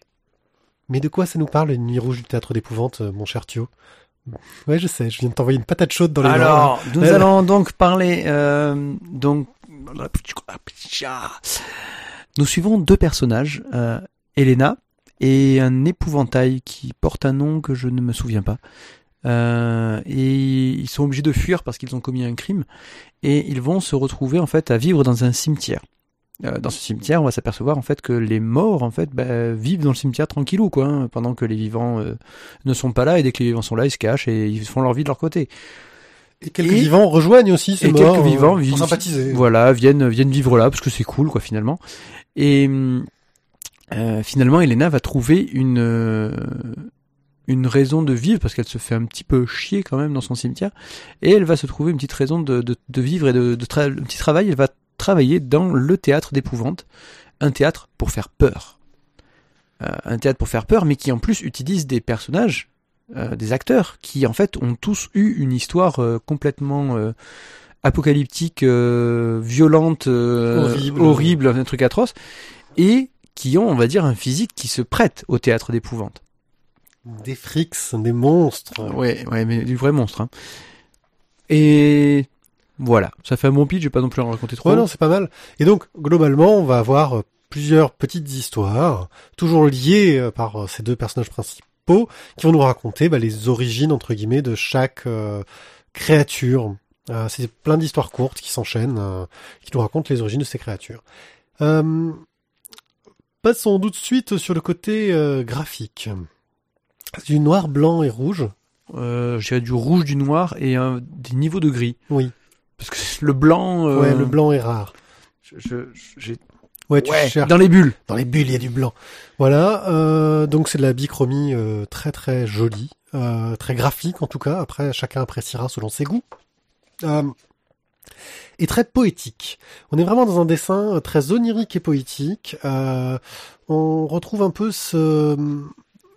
Mais de quoi ça nous parle, une nuit rouge du théâtre d'épouvante, euh, mon cher Thio? Ouais, je sais, je viens de t'envoyer une patate chaude dans les mains. Alors, nous Euh, allons donc parler, euh, donc, nous suivons deux personnages, euh, Elena et un épouvantail qui porte un nom que je ne me souviens pas. Euh, et ils sont obligés de fuir parce qu'ils ont commis un crime et ils vont se retrouver en fait à vivre dans un cimetière. Euh, dans ce cimetière, on va s'apercevoir en fait que les morts en fait bah, vivent dans le cimetière tranquillou quoi, hein, pendant que les vivants euh, ne sont pas là et dès que les vivants sont là, ils se cachent et ils font leur vie de leur côté. Et quelques Et- vivants rejoignent aussi ces et morts. quelques vivants euh, vivent sympathiser. Voilà, viennent viennent vivre là parce que c'est cool quoi finalement. Et euh, finalement, Elena va trouver une euh, une raison de vivre parce qu'elle se fait un petit peu chier quand même dans son cimetière et elle va se trouver une petite raison de, de, de vivre et de, de tra- un petit travail. Elle va travailler dans le théâtre d'épouvante, un théâtre pour faire peur, Euh, un théâtre pour faire peur, mais qui en plus utilise des personnages, euh, des acteurs qui en fait ont tous eu une histoire euh, complètement euh, apocalyptique, euh, violente, euh, Horrible. horrible, un truc atroce, et qui ont, on va dire, un physique qui se prête au théâtre d'épouvante. Des frics, des monstres. Ouais, ouais, mais du vrai monstre. Hein. Et voilà, ça fait un bon pitch, je vais pas non plus en raconter trop. Ouais, non, c'est pas mal. Et donc, globalement, on va avoir euh, plusieurs petites histoires, toujours liées euh, par euh, ces deux personnages principaux, qui vont nous raconter bah, les origines, entre guillemets, de chaque euh, créature. Euh, c'est plein d'histoires courtes qui s'enchaînent, euh, qui nous racontent les origines de ces créatures. Passons tout de suite sur le côté graphique. C'est du noir, blanc et rouge. Euh, je dirais du rouge, du noir et un, des niveaux de gris. Oui. Parce que le blanc... euh, Ouais, le blanc est rare. je- je- j'ai- Ouais, tu ouais, cherches. dans les bulles. Dans les bulles, il y a du blanc. Voilà, euh, donc c'est de la bichromie euh, très très jolie, euh, très graphique en tout cas. Après, chacun appréciera selon ses goûts. Euh, et très poétique. On est vraiment dans un dessin très onirique et poétique. Euh, on retrouve un peu ce,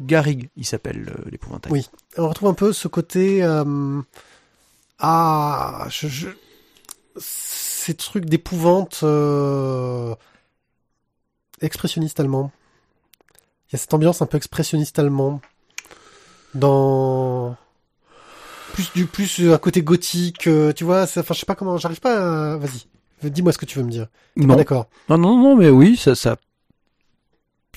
Garrigue, il s'appelle euh, l'épouvantail. Oui. on retrouve un peu ce côté euh, ah, je, je- ces trucs d'épouvante euh, expressionniste allemand. Il y a cette ambiance un peu expressionniste allemand dans plus du plus à côté gothique, tu vois. Enfin, je sais pas comment. J'arrive pas. à... Vas-y, dis-moi ce que tu veux me dire. Non. d'accord. non, non, non, mais oui, ça, ça,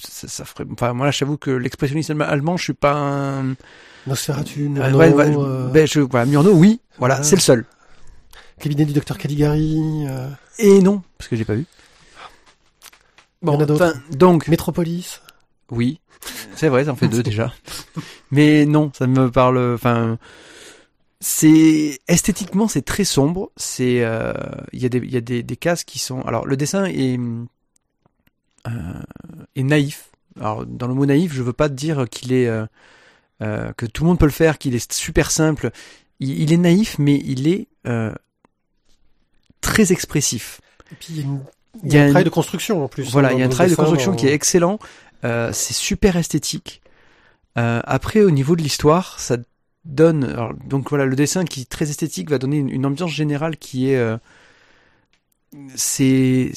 ça, ça ferait. Enfin, moi, là, j'avoue que l'expressionnisme allemand, je suis pas un. Nosferatu, Ah, Murnau, ouais, ouais, euh, ben, je, voilà, Murnau, oui, voilà, voilà. c'est le seul. cabinet du docteur Caligari, euh, Et non, parce que j'ai pas vu. D'autres. enfin, donc, Metropolis. oui, c'est vrai, ça en fait deux déjà. Mais non, ça me parle. Enfin, c'est esthétiquement, c'est très sombre. C'est, euh, il y a des, il y a des, des cases qui sont. Alors, le dessin est est naïf. Alors, dans le mot naïf, je veux pas te dire qu'il est euh, euh, que tout le monde peut le faire, qu'il est super simple. Il, il est naïf, mais il est euh, très expressif. Et puis il y a, une- il Il y y a a un travail de construction en plus. Voilà, hein, il y a un travail de construction dans- qui est excellent. Euh, c'est super esthétique. Euh, après, au niveau de l'histoire, ça donne. alors, donc voilà, le dessin qui est très esthétique va donner une, une ambiance générale qui est. c'est,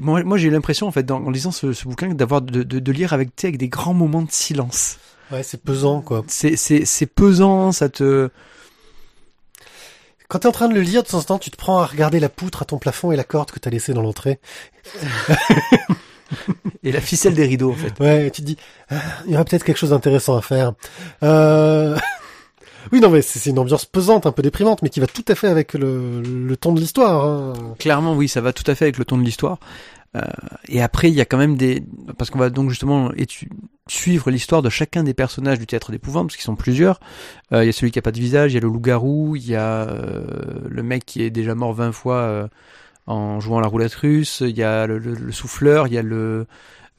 moi, moi, j'ai eu l'impression en fait, dans, en lisant ce, ce bouquin, d'avoir de, de, de lire avec, avec des grands moments de silence. Ouais, c'est pesant quoi. C'est, c'est, c'est pesant, ça te. Quand t'es en train de le lire, de temps en temps, tu te prends à regarder la poutre à ton plafond et la corde que t'as laissée dans l'entrée. Et la ficelle des rideaux, en fait. Ouais, tu te dis, ah, il y aurait peut-être quelque chose d'intéressant à faire. Euh... Oui, non, mais c'est une ambiance pesante, un peu déprimante, mais qui va tout à fait avec le, le ton de l'histoire. hein. Clairement, oui, ça va tout à fait avec le ton de l'histoire. Euh, et après, il y a quand même des, parce qu'on va donc justement suivre l'histoire de chacun des personnages du théâtre d'épouvante, parce qu'ils sont plusieurs. Euh, Il y a celui qui a pas de visage, il y a le loup-garou, il y a euh, le mec qui est déjà mort 20 fois euh, en jouant à la roulette russe, il y a le, le- le souffleur, il y a le,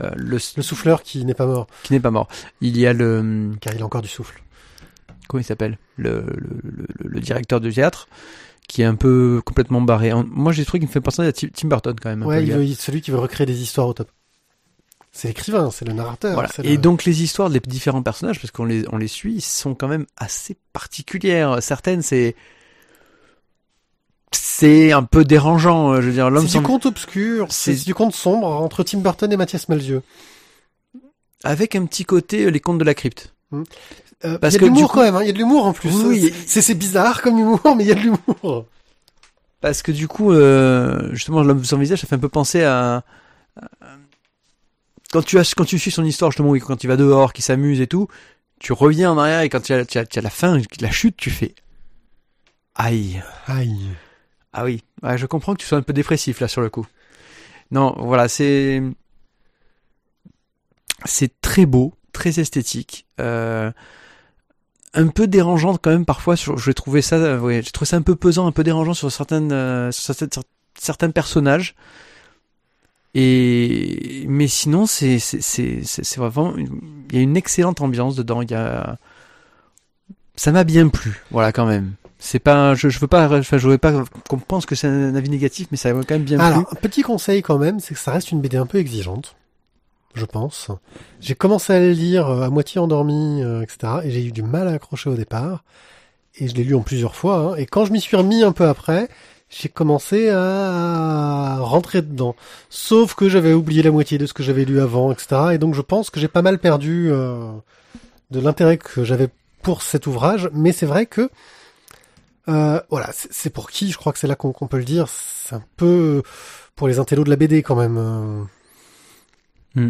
euh, le, Le souffleur qui n'est pas mort, qui n'est pas mort. Il y a le, car il a encore du souffle. Comment il s'appelle le, le, le, le directeur du théâtre qui est un peu complètement barré. Moi, j'ai trouvé qu'il me fait penser à Tim Burton quand même. Ouais, il veut- celui qui veut recréer des histoires au top. C'est l'écrivain, c'est le narrateur. Voilà. Et le- donc les histoires des différents personnages, parce qu'on les, on les suit, sont quand même assez particulières. Certaines, c'est c'est un peu dérangeant. euh, Je veux dire, l'homme c'est du conte obscur, c'est du conte sombre entre Tim Burton et Mathias Malzieu. avec un petit côté euh, les contes de la crypte. Euh, Parce il y a que de l'humour du coup- quand même, hein, il y a de l'humour en plus. Oui, C'est- c'est bizarre comme humour, mais il y a de l'humour. Parce que du coup, euh, justement, l'homme sans visage, ça fait un peu penser à, à- quand tu as, quand tu suis son histoire, justement, oui, quand il va dehors, qu'il s'amuse et tout, tu reviens en arrière et quand tu as, tu as, tu as la fin, la chute, tu fais, aïe. Aïe. Ah oui, Ouais, je comprends que tu sois un peu dépressif là sur le coup. Non, voilà, c'est c'est très beau, très esthétique, euh, un peu dérangeant quand même parfois. J'ai trouvé ça, euh, ouais, j'ai trouvé ça un peu pesant, un peu dérangeant sur certaines, euh, sur certaines- certains personnages. Et mais sinon, c'est c'est c'est c'est vraiment, il y a une excellente ambiance dedans. Il y a, ça m'a bien plu, voilà quand même. C'est pas, je, je veux pas, enfin, je voudrais pas qu'on pense que c'est un avis négatif, mais ça m'a quand même bien Alors, plu. un petit conseil quand même, c'est que ça reste une BD un peu exigeante, je pense. J'ai commencé à le lire euh, à moitié endormi, euh, etc. Et j'ai eu du mal à accrocher au départ. Et je l'ai lu en plusieurs fois. hein. Et quand je m'y suis remis un peu après, j'ai commencé à rentrer dedans. Sauf que j'avais oublié la moitié de ce que j'avais lu avant, etc. Et donc je pense que j'ai pas mal perdu euh, de l'intérêt que j'avais pour cet ouvrage. Mais c'est vrai que voilà, c'est pour qui Je crois que c'est là qu'on qu'on peut le dire. C'est un peu pour les intellos de la BD quand même. Hmm.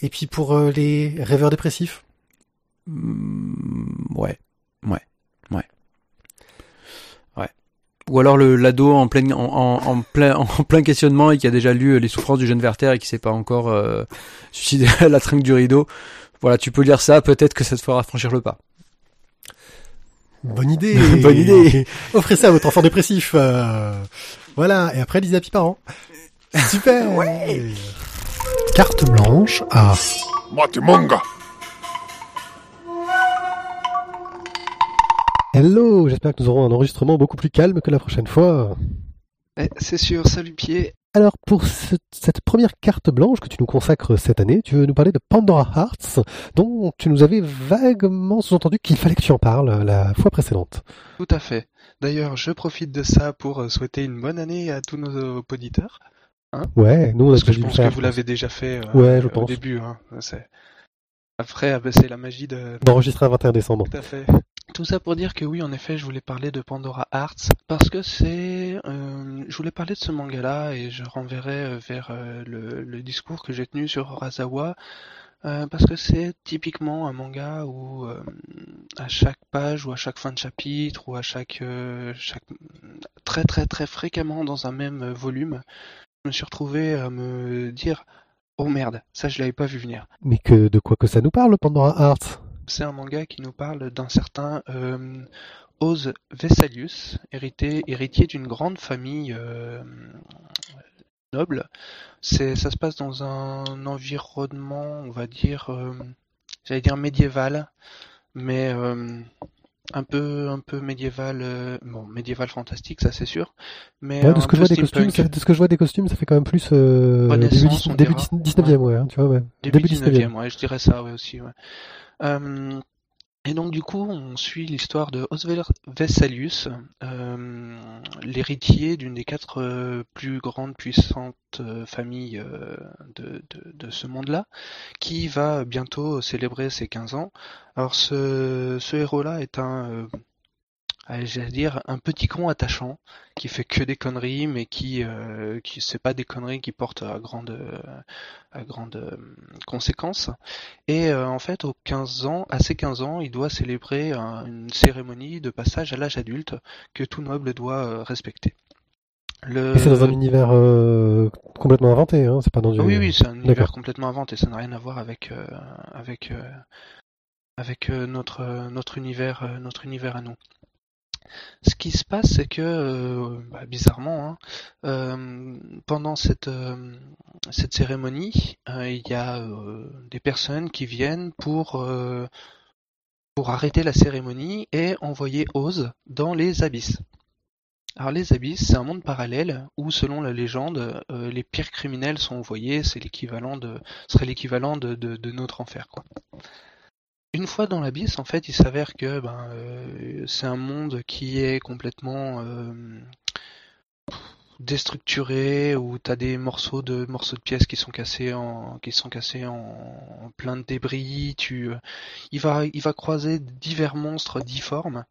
Et puis pour euh, les rêveurs dépressifs? Mm, ouais, ouais, ouais, ouais. Ou alors le l'ado en plein, en, en, en plein, en plein questionnement et qui a déjà lu euh, les souffrances du jeune Werther et qui s'est pas encore euh, suicidé à la trinque du rideau. Voilà, tu peux lire ça, peut-être que ça te fera franchir le pas. Bonne idée. Bonne idée. Offrez ça à votre enfant dépressif. euh. Voilà. Et après, lisez Happy Parents. Super. Ouais. Carte blanche à Matimonga. Hello. J'espère que nous aurons un enregistrement beaucoup plus calme que la prochaine fois. Eh, c'est sûr, salut pied. Alors pour ce- cette première carte blanche que tu nous consacres cette année, tu veux nous parler de Pandora Hearts, dont tu nous avais vaguement sous-entendu qu'il fallait que tu en parles la fois précédente. Tout à fait. D'ailleurs, je profite de ça pour euh, souhaiter une bonne année à tous nos auditeurs. Ouais, nous on a Parce que je pense faire. que vous l'avez déjà fait euh, Ouais, je au pense. début. Hein. Après, ah bah, c'est la magie de... D'enregistrer un 21 décembre. Tout à fait. Tout ça pour dire que oui, en effet, je voulais parler de Pandora Hearts parce que c'est, euh, je voulais parler de ce manga-là et je renverrai euh, vers euh, le, le discours que j'ai tenu sur Horazawa euh, parce que c'est typiquement un manga où euh, à chaque page ou à chaque fin de chapitre ou à chaque, euh, chaque très très très fréquemment dans un même volume, je me suis retrouvé à me dire oh merde, ça je l'avais pas vu venir. Mais que de quoi que ça nous parle, Pandora Hearts? C'est un manga qui nous parle d'un certain euh, Oz Vessalius, hérité, héritier d'une grande famille euh, noble. C'est, ça se passe dans un environnement, on va dire, euh, j'allais dire médiéval, mais euh, un peu, un peu médiéval, euh, bon, médiéval fantastique, ça c'est sûr, mais Ouais, de ce que je vois des costumes, ça- de ce que je vois des costumes, ça fait quand même plus euh, début, début dira. dix- 19e, ouais, hein, tu vois, ouais. Début 19e. 19e, ouais, je dirais ça ouais, aussi. Ouais. Euh, et donc du coup, on suit l'histoire de Oswald Vessalius, euh, l'héritier d'une des quatre euh, plus grandes puissantes euh, familles de, de, de ce monde-là, qui va bientôt célébrer ses 15 ans. Alors ce, ce héros-là est un, j'allais dire, un petit con attachant qui fait que des conneries, mais qui, euh, qui c'est pas des conneries qui portent à grande, à grande conséquence. Et en fait, aux 15 ans, à ses 15 ans, il doit célébrer une cérémonie de passage à l'âge adulte que tout noble doit respecter. Le... C'est dans un univers euh, complètement inventé, hein c'est pas dans du... Oui, oui, c'est un univers complètement inventé, ça n'a rien à voir avec euh, avec euh, avec notre notre univers notre univers à nous. Ce qui se passe, c'est que bah, bizarrement, hein, pendant cette cette cérémonie, il y a des personnes qui viennent pour arrêter la cérémonie et envoyer Oz dans les abysses. Alors les abysses, c'est un monde parallèle où, selon la légende, euh, les pires criminels sont envoyés, c'est l'équivalent de, serait l'équivalent de, de, notre enfer, quoi. Une fois dans l'abysse, en fait, il s'avère que ben, euh, c'est un monde qui est complètement euh, déstructuré, où tu as des morceaux de morceaux de pièces qui sont cassés en qui sont cassés en, plein de débris. Tu, il va il va croiser divers monstres difformes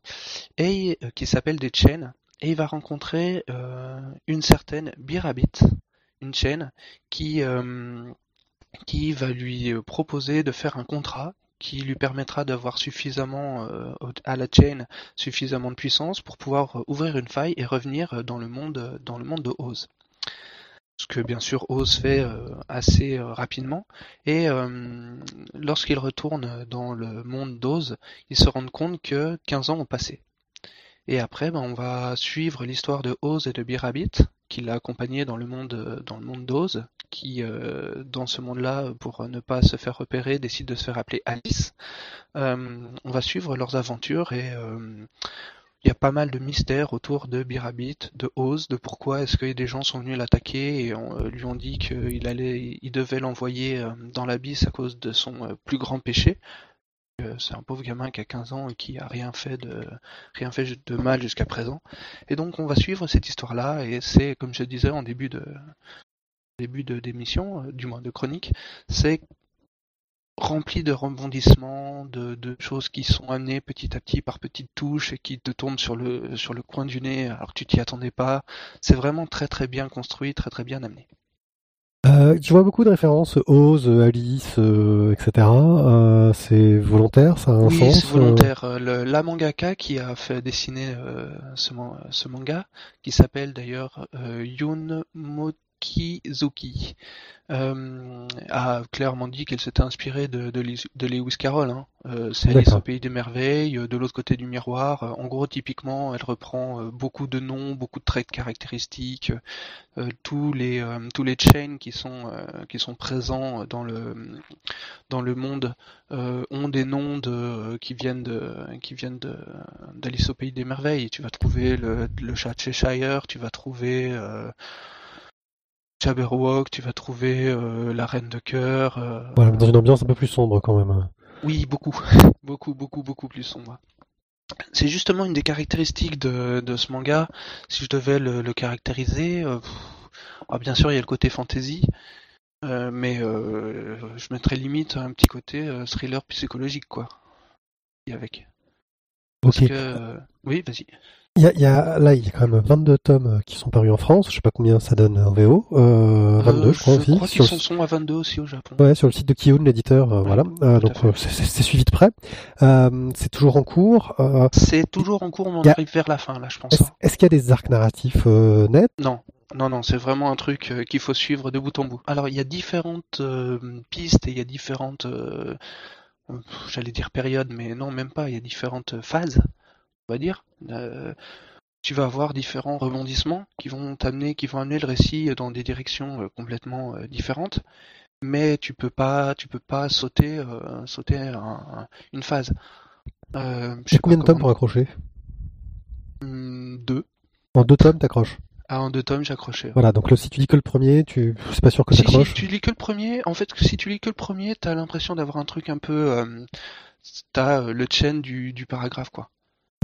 et qui s'appellent des chaînes et il va rencontrer euh, une certaine Birabit, une chaîne, qui, euh, qui va lui proposer de faire un contrat qui lui permettra d'avoir suffisamment euh, à la chaîne suffisamment de puissance pour pouvoir ouvrir une faille et revenir dans le monde dans de Oz. Ce que bien sûr Oz fait assez rapidement et lorsqu'il retourne dans le monde d'Oz, il se rend compte que 15 ans ont passé. Et après, ben, on va suivre l'histoire de Oz et de Birabit, qui l'a accompagné dans le monde dans le monde d'Oz, qui euh, dans ce monde-là, pour ne pas se faire repérer, décide de se faire appeler Alice. Euh, on va suivre leurs aventures et euh, il y a pas mal de mystères autour de Birabit, de Oz, de pourquoi est-ce que des gens sont venus l'attaquer et lui ont dit qu'il allait, il devait l'envoyer dans l'abysse à cause de son plus grand péché, c'est un pauvre gamin qui a 15 ans et qui a rien fait de rien fait de mal jusqu'à présent. Et donc on va suivre cette histoire-là et c'est comme je disais en début de début de d'émission, euh, du moins de chronique, c'est rempli de rebondissements, de, choses qui sont amenées petit à petit par petites touches et qui te tombent sur le sur le coin du nez alors que tu t'y attendais pas. C'est vraiment très très bien construit, très très bien amené. Euh, tu vois beaucoup de références Oz, Alice, euh, etc. Euh, c'est volontaire, ça a un oui, sens c'est volontaire. Le, la mangaka qui a fait dessiner ce, ce, manga, qui s'appelle d'ailleurs Yun Mokizuki, euh, a clairement dit qu'elle s'était inspirée de, de, de, Lewis Carroll. Hein. Euh, c'est Alice au pays des merveilles, euh, de l'autre côté du miroir. En gros, typiquement, elle reprend beaucoup de noms, beaucoup de traits caractéristiques, tous les tous les chains qui sont qui sont présents dans le dans le monde ont des noms de qui viennent de qui viennent de d'Alice au pays des merveilles. Tu vas trouver le, le chat Cheshire, tu vas trouver Jabberwock, tu vas trouver euh, la Reine de Cœur. Euh, voilà, dans une ambiance un peu plus sombre quand même. Oui, beaucoup, beaucoup, beaucoup, beaucoup plus sombre. C'est justement une des caractéristiques de, de, ce manga. Si je devais le, le caractériser, euh, ah, bien sûr il y a le côté fantasy, mais je mettrais limite un petit côté thriller psychologique quoi. Et avec. Parce que, oui, vas-y. Il y a, y a, là, il y a quand même 22 tomes euh, qui sont parus en France. Je sais pas combien ça donne en VO. Euh, 22, euh, je crois aussi. Je crois qu'ils sont à 22 aussi au Japon. Ouais, sur le site de Kiyun, l'éditeur. Euh, voilà. Euh, donc c'est suivi de près. c'est toujours en cours. c'est toujours en cours, mais on arrive vers la fin là, je pense. Est-ce qu'il y a des arcs narratifs nets? Non. Non, non, c'est vraiment un truc qu'il faut suivre de bout en bout. Alors, il y a différentes pistes et il y a différentes, j'allais dire périodes, mais non, même pas. Il y a différentes phases on va dire. Euh, tu vas avoir différents rebondissements qui vont t'amener, qui vont amener le récit dans des directions euh, complètement euh, différentes, mais tu peux pas, tu peux pas sauter, sauter une phase. Euh, combien de tomes pour accrocher? Hmm, Deux. En deux tomes, t'accroches? Ah, en deux tomes, j'accrochais. Voilà, donc si tu lis que le premier, tu c'est pas sûr que t'accroches. Si, tu lis que le premier, en fait, si tu lis que le premier, t'as l'impression d'avoir un truc un peu, t'as le chaîne du, du paragraphe, quoi.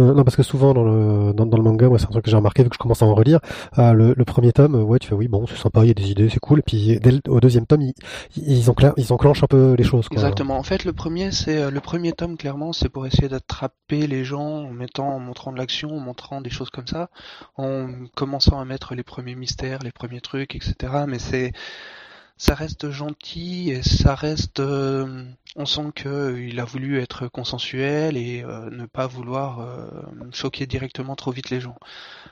Euh, non, parce que souvent dans le dans, le manga, moi c'est un truc que j'ai remarqué vu que je commence à en relire. euh, le, premier tome, ouais, tu fais oui, bon, c'est sympa, il y a des idées, c'est cool. Et puis au deuxième tome, ils, ils, encla- ils enclenchent un peu les choses. Quoi. Exactement. En fait, le premier, c'est euh, le premier tome clairement, c'est pour essayer d'attraper les gens en mettant, en montrant de l'action, en montrant des choses comme ça, en commençant à mettre les premiers mystères, les premiers trucs, etc. Mais c'est, ça reste gentil et ça reste, euh, on sent que euh, a voulu être consensuel et euh, ne pas vouloir euh, choquer directement trop vite les gens.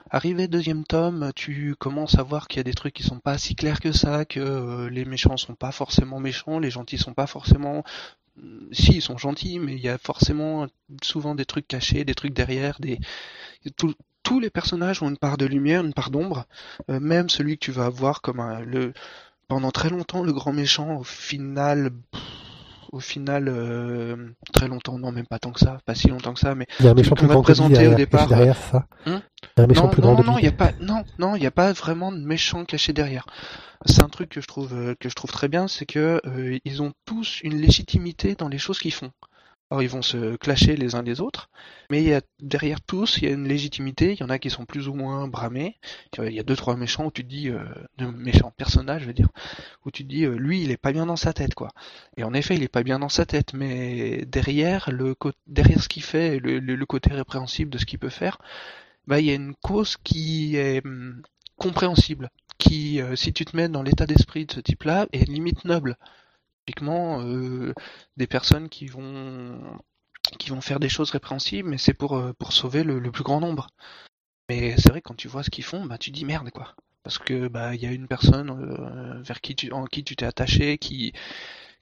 Arrivé deuxième tome, tu commences à voir qu'il y a des trucs qui sont pas si clairs que ça, que euh, les méchants sont pas forcément méchants, les gentils sont pas forcément si ils sont gentils, mais il y a forcément souvent des trucs cachés, des trucs derrière, des tous les personnages ont une part de lumière, une part d'ombre, euh, même celui que tu vas avoir comme un, le pendant très longtemps le grand méchant au final au final euh, très longtemps non même pas tant que ça, pas si longtemps que ça mais Il y a un méchant plus grand derrière, au départ, derrière ça. Hum il y a un méchant non, plus non, grand non, il y a pas, non, non, il y a pas vraiment de méchant caché derrière. C'est un truc que je trouve euh, que je trouve très bien, c'est que euh, ils ont tous une légitimité dans les choses qu'ils font. Ils vont se clasher les uns les autres, mais il y a derrière tous, il y a une légitimité. Il y en a qui sont plus ou moins bramés. Il y a deux trois méchants où tu te dis, euh, de méchants personnages, je veux dire, où tu te dis, euh, lui, il est pas bien dans sa tête, quoi. Et en effet, il est pas bien dans sa tête, mais derrière le derrière ce qu'il fait, le côté répréhensible de ce qu'il peut faire, bah il y a une cause qui est hum, compréhensible, qui, euh, si tu te mets dans l'état d'esprit de ce type-là, est limite noble. Typiquement, euh, des personnes qui vont qui vont faire des choses répréhensibles, mais c'est pour euh, pour sauver le, plus grand nombre. Mais c'est vrai quand tu vois ce qu'ils font, bah tu dis merde quoi, parce que bah il y a une personne euh, vers qui tu en qui tu t'es attaché, qui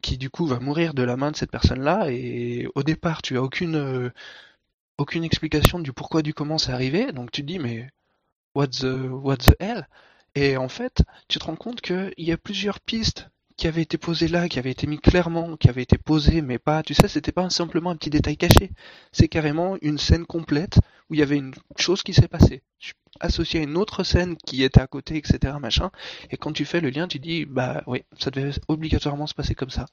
qui du coup va mourir de la main de cette personne-là, et au départ tu as aucune aucune explication du pourquoi du comment c'est arrivé, donc tu te dis mais what the what the hell? Et en fait, tu te rends compte qu'il y a plusieurs pistes qui avaient été posées là, qui avaient été mis clairement, qui avaient été posées, mais pas, tu sais, c'était pas simplement un petit détail caché. C'est carrément une scène complète où il y avait une chose qui s'est passée, associée à une autre scène qui était à côté, etc.. Et quand tu fais le lien, tu dis, bah oui, ça devait obligatoirement se passer comme ça.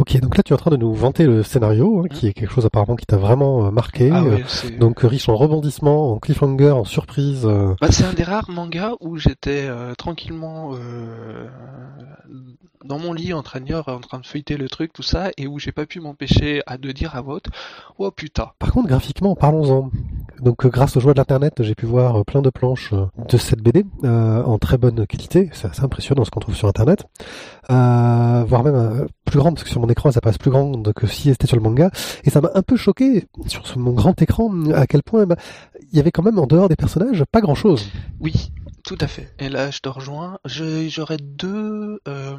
Ok, donc là tu es en train de nous vanter le scénario, hein, qui est quelque chose apparemment qui t'a vraiment euh, marqué. Ah euh, ouais, donc euh, riche en rebondissements, en cliffhanger, en surprise. euh, Bah, c'est un des rares mangas où j'étais tranquillement dans mon lit en train de lire, en train de feuilleter le truc, tout ça, et où j'ai pas pu m'empêcher à de dire à haute Oh putain Par contre, graphiquement, parlons-en. Donc, grâce aux joies de l'internet, j'ai pu voir plein de planches de cette BD en très bonne qualité. C'est assez impressionnant ce qu'on trouve sur internet, euh, voire même euh, plus grande parce que sur mon écran, ça passe plus grande que si c'était sur le manga. Et ça m'a un peu choqué sur mon grand écran à quel point bah, il y avait quand même en dehors des personnages pas grand-chose. Oui, tout à fait. Et là, je te rejoins. J'aurais deux euh,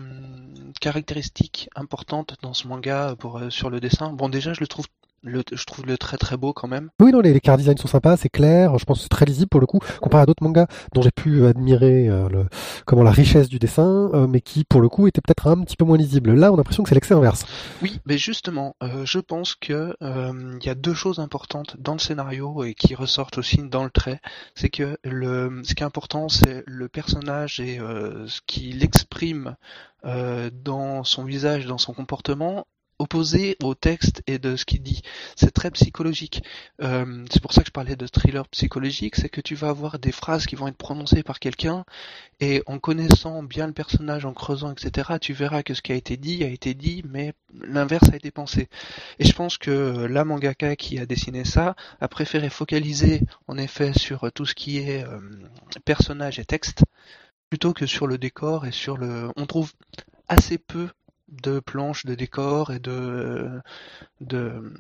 caractéristiques importantes dans ce manga pour euh, sur le dessin. Bon, déjà, je le trouve, le, je trouve le très très beau quand même. Oui, non, les, les car designs sont sympas, c'est clair. Je pense que c'est très lisible pour le coup, comparé à d'autres mangas dont j'ai pu admirer euh, le, comment la richesse du dessin, euh, mais qui pour le coup était peut-être un petit peu moins lisible. Là, on a l'impression que c'est l'excès inverse. Oui, mais justement, euh, je pense que euh, il y a deux choses importantes dans le scénario et qui ressortent aussi dans le trait. C'est que le, ce qui est important, c'est le personnage et euh, ce qu'il exprime euh, dans son visage, dans son comportement, opposé au texte et de ce qu'il dit. C'est très psychologique. Euh, c'est pour ça que je parlais de thriller psychologique, c'est que tu vas avoir des phrases qui vont être prononcées par quelqu'un et en connaissant bien le personnage, en creusant, etc., tu verras que ce qui a été dit a été dit, mais l'inverse a été pensé. Et je pense que la mangaka qui a dessiné ça a préféré focaliser en effet sur tout ce qui est euh, personnage et texte, plutôt que sur le décor et sur le... On trouve assez peu de planches de décors et de, de,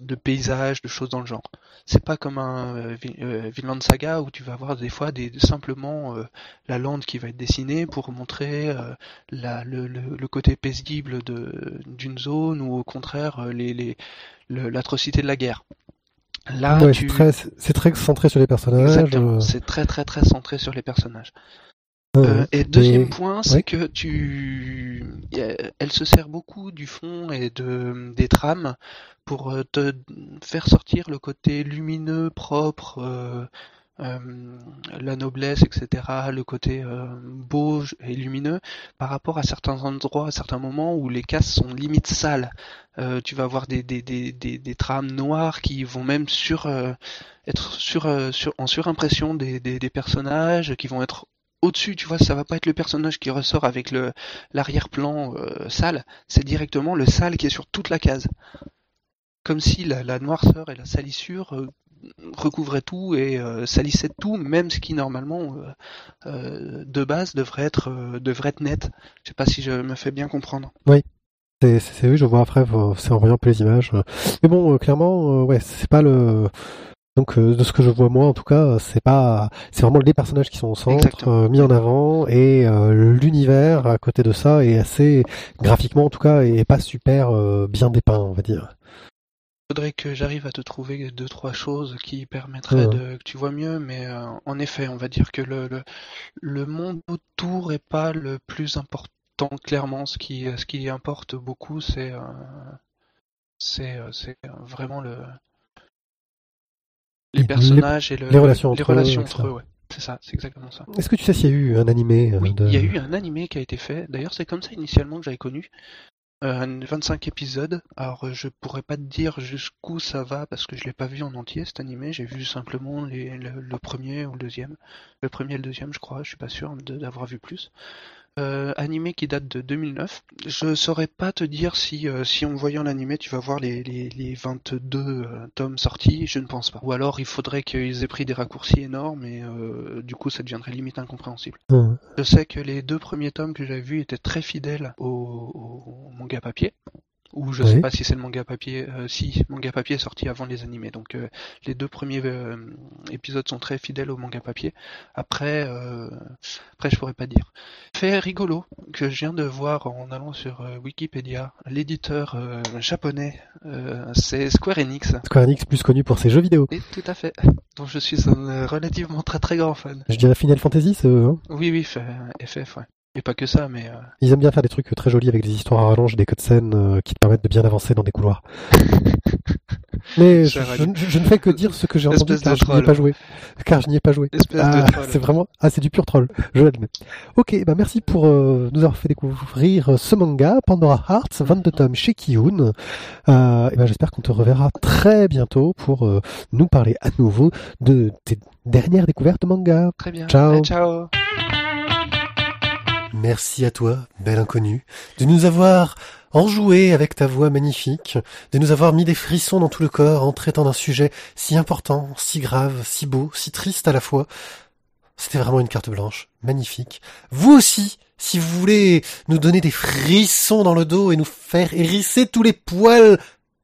de paysages, de choses dans le genre. C'est pas comme un euh, euh, Vinland Saga où tu vas avoir des fois des, simplement euh, la lande qui va être dessinée pour montrer euh, la, le, le, le côté paisible d'une zone ou au contraire les, l'atrocité de la guerre. Là, ouais, tu... c'est très, centré sur les personnages. C'est très très très centré sur les personnages. Euh, Euh, et deuxième point, c'est ouais. que tu, elle se sert beaucoup du fond et de des trames pour euh, te faire sortir le côté lumineux, propre, euh, euh, la noblesse, etc., le côté beau et lumineux, par rapport à certains endroits, à certains moments où les cases sont limite sales. Tu vas avoir des, des, des, des, trames noires qui vont même sur être sur, sur en surimpression des, des, des personnages, qui vont être au-dessus, tu vois, ça va pas être le personnage qui ressort avec le l'arrière-plan sale, c'est directement le sale qui est sur toute la case. Comme si la, noirceur et la salissure recouvrait tout et euh, salissait tout, même ce qui normalement euh, euh, de base devrait être devrait être net. Je sais pas si je me fais bien comprendre. Oui. C'est oui, je vois après, c'est en voyant les images. Mais bon, clairement, ouais, c'est pas le. Donc de ce que je vois moi en tout cas, c'est pas c'est vraiment les personnages qui sont au centre, mis en avant et l'univers à côté de ça est assez graphiquement en tout cas et pas super bien dépeint, on va dire. Faudrait que j'arrive à te trouver deux trois choses qui permettraient de que tu vois mieux, mais euh, en effet, on va dire que le, le, le monde autour est pas le plus important. Clairement, ce qui ce qui importe beaucoup, c'est euh, c'est euh, c'est vraiment le les personnages et le, les relations les relations entre eux. Ouais. C'est ça, c'est exactement ça. Est-ce que tu sais s'il y a eu un animé Oui, il y a eu un animé qui a été fait. D'ailleurs, c'est comme ça initialement que j'avais connu. 25 euh, épisodes. Alors je pourrais pas te dire jusqu'où ça va parce que je l'ai pas vu en entier cet animé. J'ai vu simplement les, le, premier ou le deuxième. Le premier et le deuxième, je crois. Je suis pas sûr d'avoir vu plus. Euh, animé qui date de 2009. Je saurais pas te dire si, euh, si en voyant l'animé tu vas voir les, les, les 22 euh, tomes sortis, je ne pense pas. Ou alors il faudrait qu'ils aient pris des raccourcis énormes et du coup ça deviendrait limite incompréhensible. Mmh. Je sais que les deux premiers tomes que j'avais vus étaient très fidèles au, au manga papier ou je sais pas si c'est le manga papier, euh, si manga papier est sorti avant les animés. Donc euh, les deux premiers euh, épisodes sont très fidèles au manga papier. Après, après je pourrais pas dire. Fait rigolo que je viens de voir en allant sur Wikipédia, l'éditeur japonais, c'est Square Enix. Square Enix plus connu pour ses jeux vidéo. Oui, tout à fait. Dont je suis un relativement très très grand fan. Je dirais Final Fantasy, c'est eux. Hein oui, oui, FF, ouais. Et pas que ça, mais... Euh... Ils aiment bien faire des trucs très jolis avec des histoires à rallonge, des cutscenes euh, qui te permettent de bien avancer dans des couloirs. mais je, je, ne fais que dire ce que j'ai entendu car je n'y ai pas joué. Car je n'y ai pas joué. Ah, c'est vraiment... Ah, c'est du pur troll, je l'admets. Ok, bah merci pour euh, nous avoir fait découvrir ce manga, Pandora Hearts, 22 tomes chez Kiyun. Euh, et ben j'espère qu'on te reverra très bientôt pour euh, nous parler à nouveau de tes dernières découvertes de manga. Très bien. Ciao. ciao. Merci à toi, bel inconnu, de nous avoir enjoué avec ta voix magnifique, de nous avoir mis des frissons dans tout le corps en traitant d'un sujet si important, si grave, si beau, si triste à la fois. C'était vraiment une carte blanche, magnifique. Vous aussi, si vous voulez nous donner des frissons dans le dos et nous faire hérisser tous les poils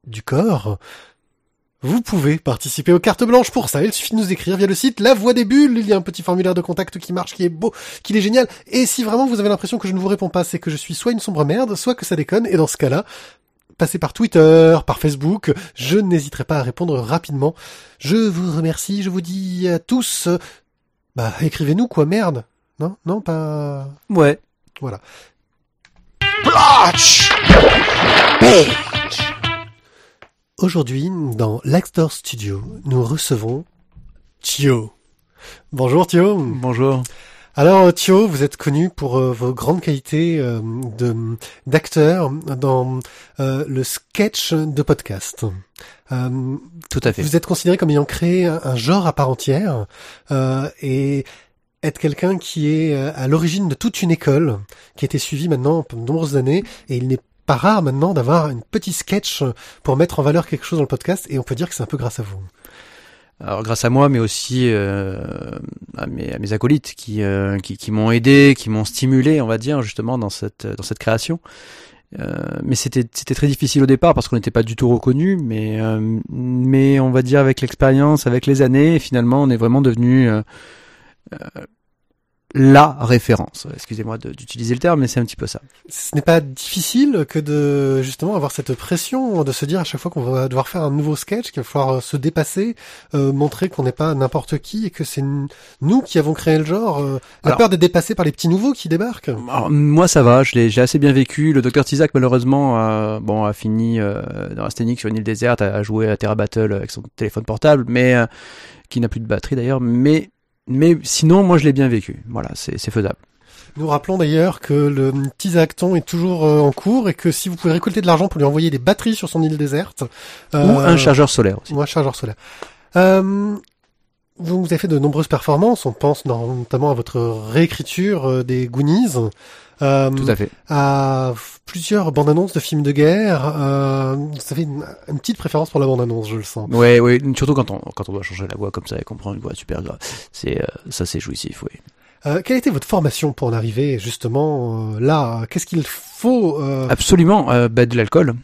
du corps, vous pouvez participer aux cartes blanches pour ça. Il suffit de nous écrire via le site La Voix des Bulles. Il y a un petit formulaire de contact qui marche, qui est beau, qui est génial. Et si vraiment vous avez l'impression que je ne vous réponds pas, c'est que je suis soit une sombre merde, soit que ça déconne. Et dans ce cas-là, passez par Twitter, par Facebook. Je n'hésiterai pas à répondre rapidement. Je vous remercie. Je vous dis à tous, bah, écrivez-nous quoi, merde. Non, non, pas. Ouais. Voilà. Aujourd'hui, dans l'Axdor Studio, nous recevons Thio. Bonjour Thio. Bonjour. Alors Thio, vous êtes connu pour euh, vos grandes qualités euh, de d'acteur dans euh, le sketch de podcast. Tout à fait. Vous êtes considéré comme ayant créé un, genre à part entière et être quelqu'un qui est à l'origine de toute une école qui a été suivie maintenant pendant de nombreuses années et il n'est pas rare maintenant d'avoir une petite sketch pour mettre en valeur quelque chose dans le podcast et on peut dire que c'est un peu grâce à vous. Alors grâce à moi, mais aussi euh, à, mes, à, mes, acolytes qui, euh, qui, qui m'ont aidé, qui m'ont stimulé, on va dire justement dans cette dans cette création. Euh, mais c'était très difficile au départ parce qu'on n'était pas du tout reconnu, mais euh, mais on va dire avec l'expérience, avec les années, finalement, on est vraiment devenu la référence. Excusez-moi d'utiliser le terme, mais c'est un petit peu ça. Ce n'est pas difficile que de justement avoir cette pression de se dire à chaque fois qu'on va devoir faire un nouveau sketch, qu'il va falloir euh, se dépasser, euh, montrer qu'on n'est pas n'importe qui et que c'est nous qui avons créé le genre. euh, la Alors- peur d'être dépassé par les petits nouveaux qui débarquent. Alors, moi, ça va, je l'ai, j'ai assez bien vécu. Le docteur Tizak, malheureusement, a, bon, a fini euh, dans Astenic sur une île déserte, a, a joué à Terra Battle avec son téléphone portable, mais euh, qui n'a plus de batterie d'ailleurs. Mais, mais sinon, moi, je l'ai bien vécu. Voilà, c'est, faisable. Nous rappelons d'ailleurs que le teaser acton est toujours euh, en cours et que si vous pouvez récolter de l'argent pour lui envoyer des batteries sur son île déserte, Ou euh, un chargeur solaire aussi. ou un chargeur solaire. Euh, vous avez fait de nombreuses performances. On pense dans- notamment à votre réécriture euh, des Goonies, euh, Tout à fait. à plusieurs bandes annonces de films de guerre. Euh, vous avez une, une petite préférence pour la bande annonce, je le sens. Ouais, ouais, surtout quand on, quand on doit changer la voix comme ça et qu'on prend une voix super grave. C'est, euh, ça, c'est jouissif, oui. Euh, quelle été votre formation pour en arriver justement euh, là? Qu'est-ce qu'il faut euh, Absolument, euh, bah, de l'alcool.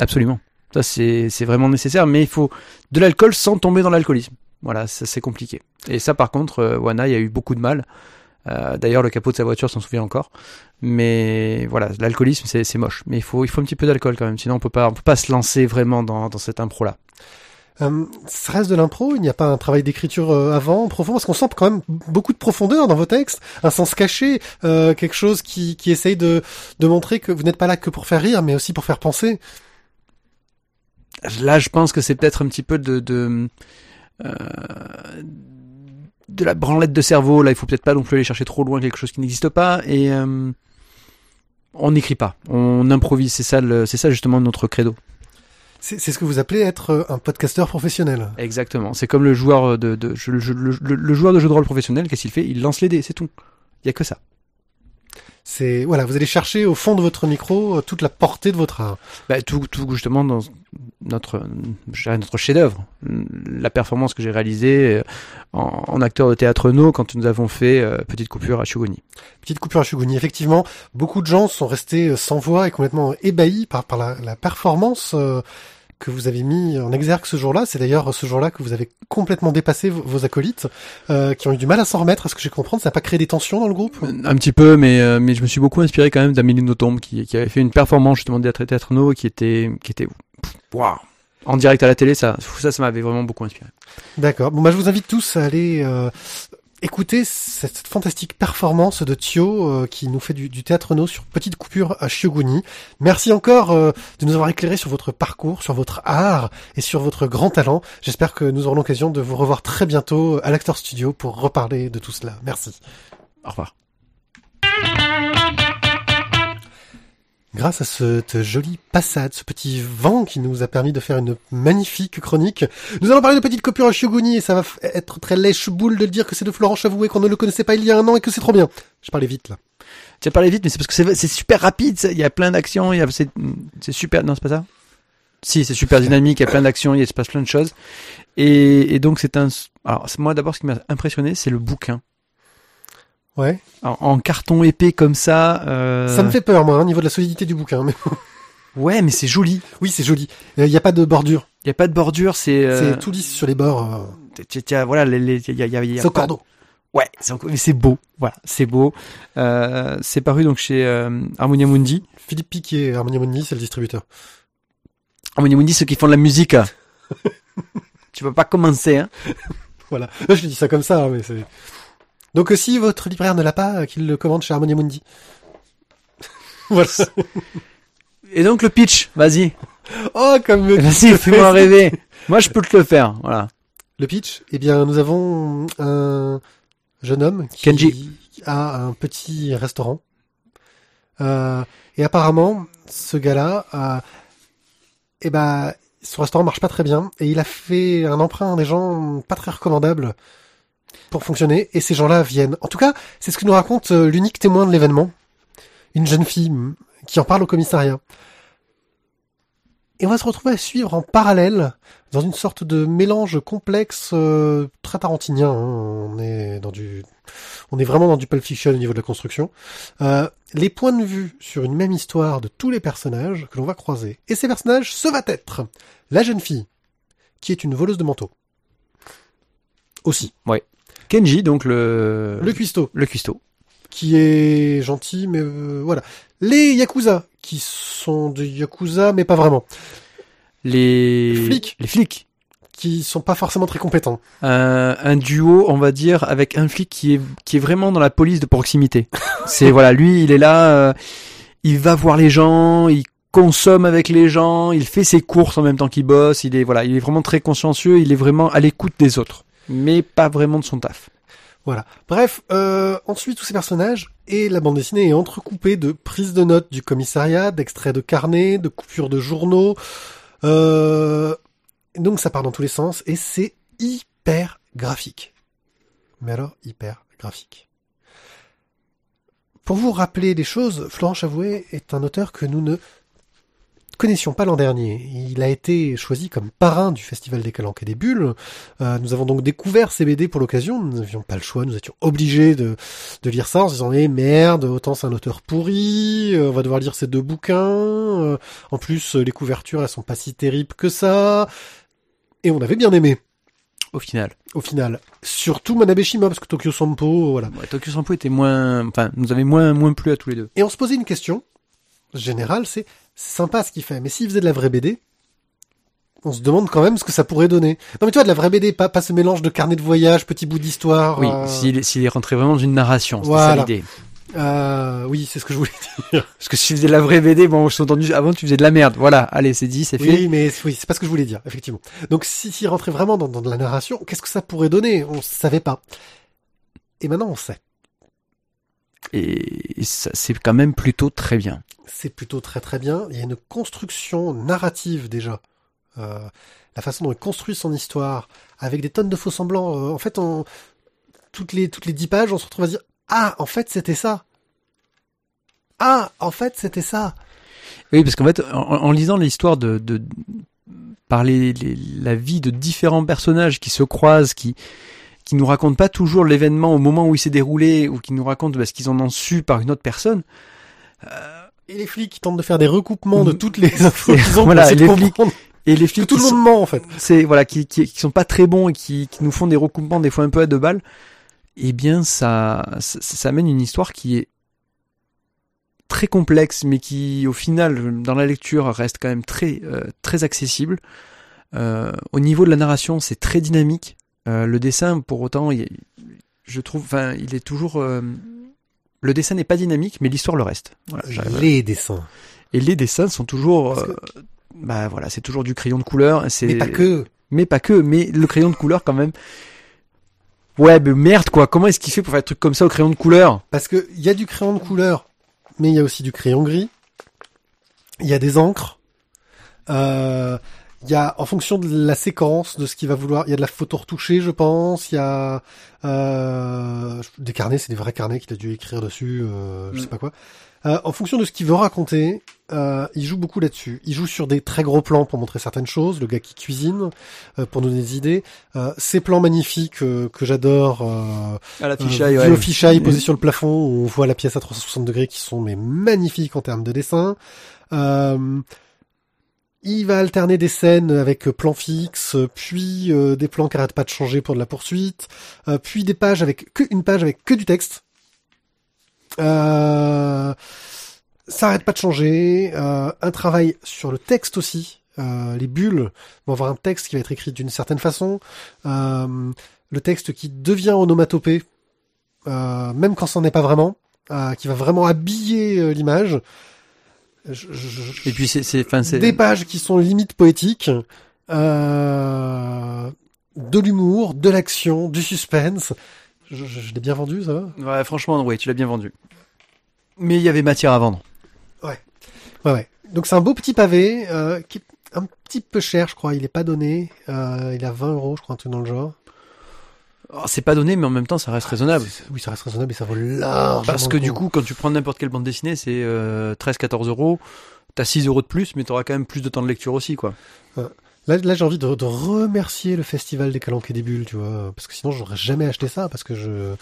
Absolument. Ça, c'est, c'est vraiment nécessaire, mais il faut de l'alcool sans tomber dans l'alcoolisme. Voilà, ça, c'est compliqué. Et ça, par contre, euh, Wana, il a eu beaucoup de mal. Euh, d'ailleurs, le capot de sa voiture s'en souvient encore. Mais voilà, l'alcoolisme, c'est, moche. Mais il faut, il faut un petit peu d'alcool quand même. Sinon, on peut pas, on peut pas se lancer vraiment dans, dans cette impro-là. Euh, ça reste de l'impro, il n'y a pas un travail d'écriture euh, avant, profond, parce qu'on sent quand même beaucoup de profondeur dans vos textes, un sens caché, euh, quelque chose qui, qui essaye de, de montrer que vous n'êtes pas là que pour faire rire, mais aussi pour faire penser. Là, je pense que c'est peut-être un petit peu de, de, de la branlette de cerveau. Là, il faut peut-être pas non plus aller chercher trop loin quelque chose qui n'existe pas. Et euh, on n'écrit pas, on improvise. C'est ça, le- c'est ça justement notre credo. C'est c'est ce que vous appelez être euh, un podcasteur professionnel. Exactement. C'est comme le joueur de, de le, le- le joueur de jeu de rôle professionnel. Qu'est-ce qu'il fait? Il lance les dés, c'est tout. Il y a que ça. C'est voilà, vous allez chercher au fond de votre micro euh, toute la portée de votre art. Bah, tout, tout justement dans notre, notre chef-d'œuvre, la performance que j'ai réalisée euh, en, en acteur de théâtre no quand nous avons fait euh, Petite coupure à Shugoni. Petite coupure à Shuguni. Effectivement, beaucoup de gens sont restés sans voix et complètement ébahis par, par la, la performance euh, que vous avez mis en exergue ce jour-là. C'est d'ailleurs ce jour-là que vous avez complètement dépassé vos, vos acolytes, euh, qui ont eu du mal à s'en remettre. Est-ce que j'ai compris Ça n'a pas créé des tensions dans le groupe? Un petit peu, mais euh, mais je me suis beaucoup inspiré quand même d'Amélie Nothomb qui, qui avait fait une performance justement de théâtre no qui était qui était waouh en direct à la télé ça ça ça m'avait vraiment beaucoup inspiré. D'accord. Bon, bah, je vous invite tous à aller euh, écouter cette fantastique performance de Thio euh, qui nous fait du, du théâtre no sur Petite Coupure à Shioguni. Merci encore euh, de nous avoir éclairé sur votre parcours, sur votre art et sur votre grand talent. J'espère que nous aurons l'occasion de vous revoir très bientôt à l'Actor Studio pour reparler de tout cela. Merci. Au revoir. Grâce à cette jolie passade, ce petit vent qui nous a permis de faire une magnifique chronique, nous allons parler de Petite Coupure à Shioguni et ça va être très lèche-boule de le dire que c'est de Florent Chavoué qu'on ne le connaissait pas il y a un an et que c'est trop bien. Je parlais vite là. Tu as parlé vite, mais c'est parce que c'est super rapide. Il y a plein d'actions. Il y a c'est super. Non, c'est pas ça? Si, c'est super dynamique. Il y a plein d'actions. Il se passe plein de choses. Et, et donc c'est un. Alors moi d'abord ce qui m'a impressionné, c'est le bouquin Ouais. en, en carton épais comme ça. euh, Ça me fait peur, moi, hein, au niveau de la solidité du bouquin. Mais Ouais, mais c'est joli. oui, c'est joli. Il n'y a pas de bordure. Il y a pas de bordure. C'est. euh, C'est tout lisse sur les bords. euh, tu- voilà, il y a, y a- y a C'est au pas- cordeau. Ouais, c'est au- mais c'est beau. Voilà, c'est beau. Euh, c'est paru donc chez euh, Harmonia Mundi. Philippe Piquet, Harmonia Mundi, c'est le distributeur. Harmonia Mundi, ceux qui font de la musique. tu vas pas commencer, hein. Voilà. Là, je dis ça comme ça, hein, mais c'est... Donc, euh, si votre libraire ne l'a pas, euh, qu'il le commande chez Harmonia Mundi. voilà. Et donc le pitch, vas-y. Oh, comme me Vas-y, fais-moi rêver. Moi, je peux te le faire. Voilà. Le pitch, eh bien, nous avons un jeune homme qui Kenji. a un petit restaurant. Euh, et apparemment, ce gars-là, euh, eh ben, son restaurant marche pas très bien et il a fait un emprunt à des gens pas très recommandables pour fonctionner. Et ces gens-là viennent. En tout cas, c'est ce que nous raconte euh, l'unique témoin de l'événement, une jeune fille mm, qui en parle au commissariat. Et on va se retrouver à suivre en parallèle dans une sorte de mélange complexe euh, très tarantinien. hein. On est dans du, on est vraiment dans du Pulp Fiction au niveau de la construction. Euh, les points de vue sur une même histoire de tous les personnages que l'on va croiser. Et ces personnages, ce va être la jeune fille, qui est une voleuse de manteaux. Aussi. Ouais. Kenji, donc le Le cuistot, le cuistot. qui est gentil, mais euh, voilà. Les Yakuza, qui sont des Yakuza, mais pas vraiment. Les Flics. Les flics. Qui sont pas forcément très compétents. Un, un duo, on va dire, avec un flic qui est qui est vraiment dans la police de proximité. C'est voilà, lui, il est là, euh, il va voir les gens, il consomme avec les gens, il fait ses courses en même temps qu'il bosse. Il est voilà, il est vraiment très consciencieux. Il est vraiment à l'écoute des autres, mais pas vraiment de son taf. Voilà. Bref, euh, ensuite tous ces personnages et la bande dessinée est entrecoupée de prises de notes du commissariat, d'extraits de carnets, de coupures de journaux. Euh, donc ça part dans tous les sens et c'est hyper graphique. Mais alors hyper graphique. Pour vous rappeler des choses, Florent Chavouet est un auteur que nous ne connaissions pas l'an dernier. Il a été choisi comme parrain du Festival des Calanques et des Bulles. Euh, nous avons donc découvert ces BD pour l'occasion. Nous n'avions pas le choix. Nous étions obligés de, de lire ça en se disant eh merde, autant c'est un auteur pourri. euh, on va devoir lire ces deux bouquins. euh, en plus, les couvertures elles sont pas si terribles que ça. Et on avait bien aimé Au final, au final. Surtout Manabe Shima parce que Tokyo Sampo, voilà. ouais, Tokyo Sampo était moins, enfin, nous avait moins moins plu à tous les deux. Et on se posait une question générale, c'est c'est sympa ce qu'il fait, mais s'il faisait de la vraie BD, on se demande quand même ce que ça pourrait donner. Non mais tu vois, de la vraie BD, pas, pas ce mélange de carnet de voyage, petits bouts d'histoire. Oui, euh, s'il s'il est rentré vraiment dans une narration, Voilà. ça l'idée. euh, oui, c'est ce que je voulais dire. Parce que si tu faisais de la vraie BD, bon, je t'ai entendu, avant tu faisais de la merde. Voilà, allez, c'est dit, c'est fait. Oui, mais oui, c'est pas ce que je voulais dire, effectivement. Donc si s'il rentrait vraiment dans, dans de la narration, qu'est-ce que ça pourrait donner? On savait pas. Et maintenant on sait. Et ça, c'est quand même plutôt très bien. c'est plutôt très très bien. Il y a une construction narrative déjà. Euh, la façon dont il construit son histoire, avec des tonnes de faux semblants. Euh, en fait, on, toutes les toutes les dix pages, on se retrouve à dire ah en fait c'était ça. Ah en fait c'était ça. Oui, parce qu'en fait, en, en lisant l'histoire de, de par les, les- la vie de différents personnages qui se croisent, qui qui nous racontent pas toujours l'événement au moment où il s'est déroulé, ou qui nous racontent bah, ce qu'ils en ont su par une autre personne. Et les flics qui tentent de faire des recoupements de Mhm. toutes les infos Et qu'ils ont voilà, et les flics Et les que flics tout le monde ment en fait. c'est voilà qui, qui qui sont pas très bons et qui, qui nous font des recoupements des fois un peu à deux balles eh bien ça ça, ça amène une histoire qui est très complexe mais qui au final dans la lecture reste quand même très euh, très accessible Euh, au niveau de la narration c'est très dynamique Euh, le dessin pour autant il- je trouve enfin il est toujours euh, le dessin n'est pas dynamique mais l'histoire le reste Voilà, Les dessins. et les dessins sont toujours Parce euh, bah voilà c'est toujours du crayon de couleur Mais pas que. mais pas que, mais le crayon de couleur quand même. Ouais, mais merde quoi, comment est-ce qu'il fait pour faire des trucs comme ça au crayon de couleur? Parce que il y a du crayon de couleur, mais il y a aussi du crayon gris. Il y a des encres. Euh, il y a, en fonction de la séquence, de ce qu'il va vouloir, il y a de la photo retouchée, je pense. Il y a euh, des carnets, c'est des vrais carnets qu'il a dû écrire dessus, euh, je Mm. sais pas quoi. Euh, en fonction de ce qu'il veut raconter, euh, il joue beaucoup là-dessus. Il joue sur des très gros plans pour montrer certaines choses, le gars qui cuisine, euh, pour donner des idées. Euh, ces plans magnifiques euh, que j'adore. Euh, À la vieux fisheye posé sur le plafond où on voit la pièce à 360 degrés qui sont mais magnifiques en termes de dessin. Euh, il va alterner des scènes avec euh, plans fixes, puis euh, des plans qui arrêtent pas de changer pour de la poursuite, euh, puis des pages avec que une page avec que du texte. Euh, ça arrête pas de changer. Euh, un travail sur le texte aussi. Euh, les bulles vont avoir un texte qui va être écrit d'une certaine façon. Euh, le texte qui devient onomatopée, euh, même quand c'en est pas vraiment, euh, qui va vraiment habiller euh, l'image. Je- je- je- Et puis c'est, enfin des pages qui sont limite poétiques, euh, de l'humour, de l'action, du suspense. Je, je- je l'ai bien vendu, ça va? Ouais, franchement, ouais, tu l'as bien vendu. Mais il y avait matière à vendre. Ouais, ouais. Donc c'est un beau petit pavé euh, qui est un petit peu cher, je crois. Il est pas donné. Euh, il a 20 euros, je crois, un truc dans le genre. Oh, c'est pas donné, mais en même temps, ça reste raisonnable. C'est- Oui, ça reste raisonnable et ça vaut largement. Parce que du coup. quand tu prends n'importe quelle bande dessinée, c'est euh, 13-14 euros. T'as 6 euros de plus, mais t'auras quand même plus de temps de lecture aussi, quoi. Là, là j'ai envie de, de remercier le festival des Calanques et des Bulles, tu vois, parce que sinon j'aurais jamais acheté ça, parce que je,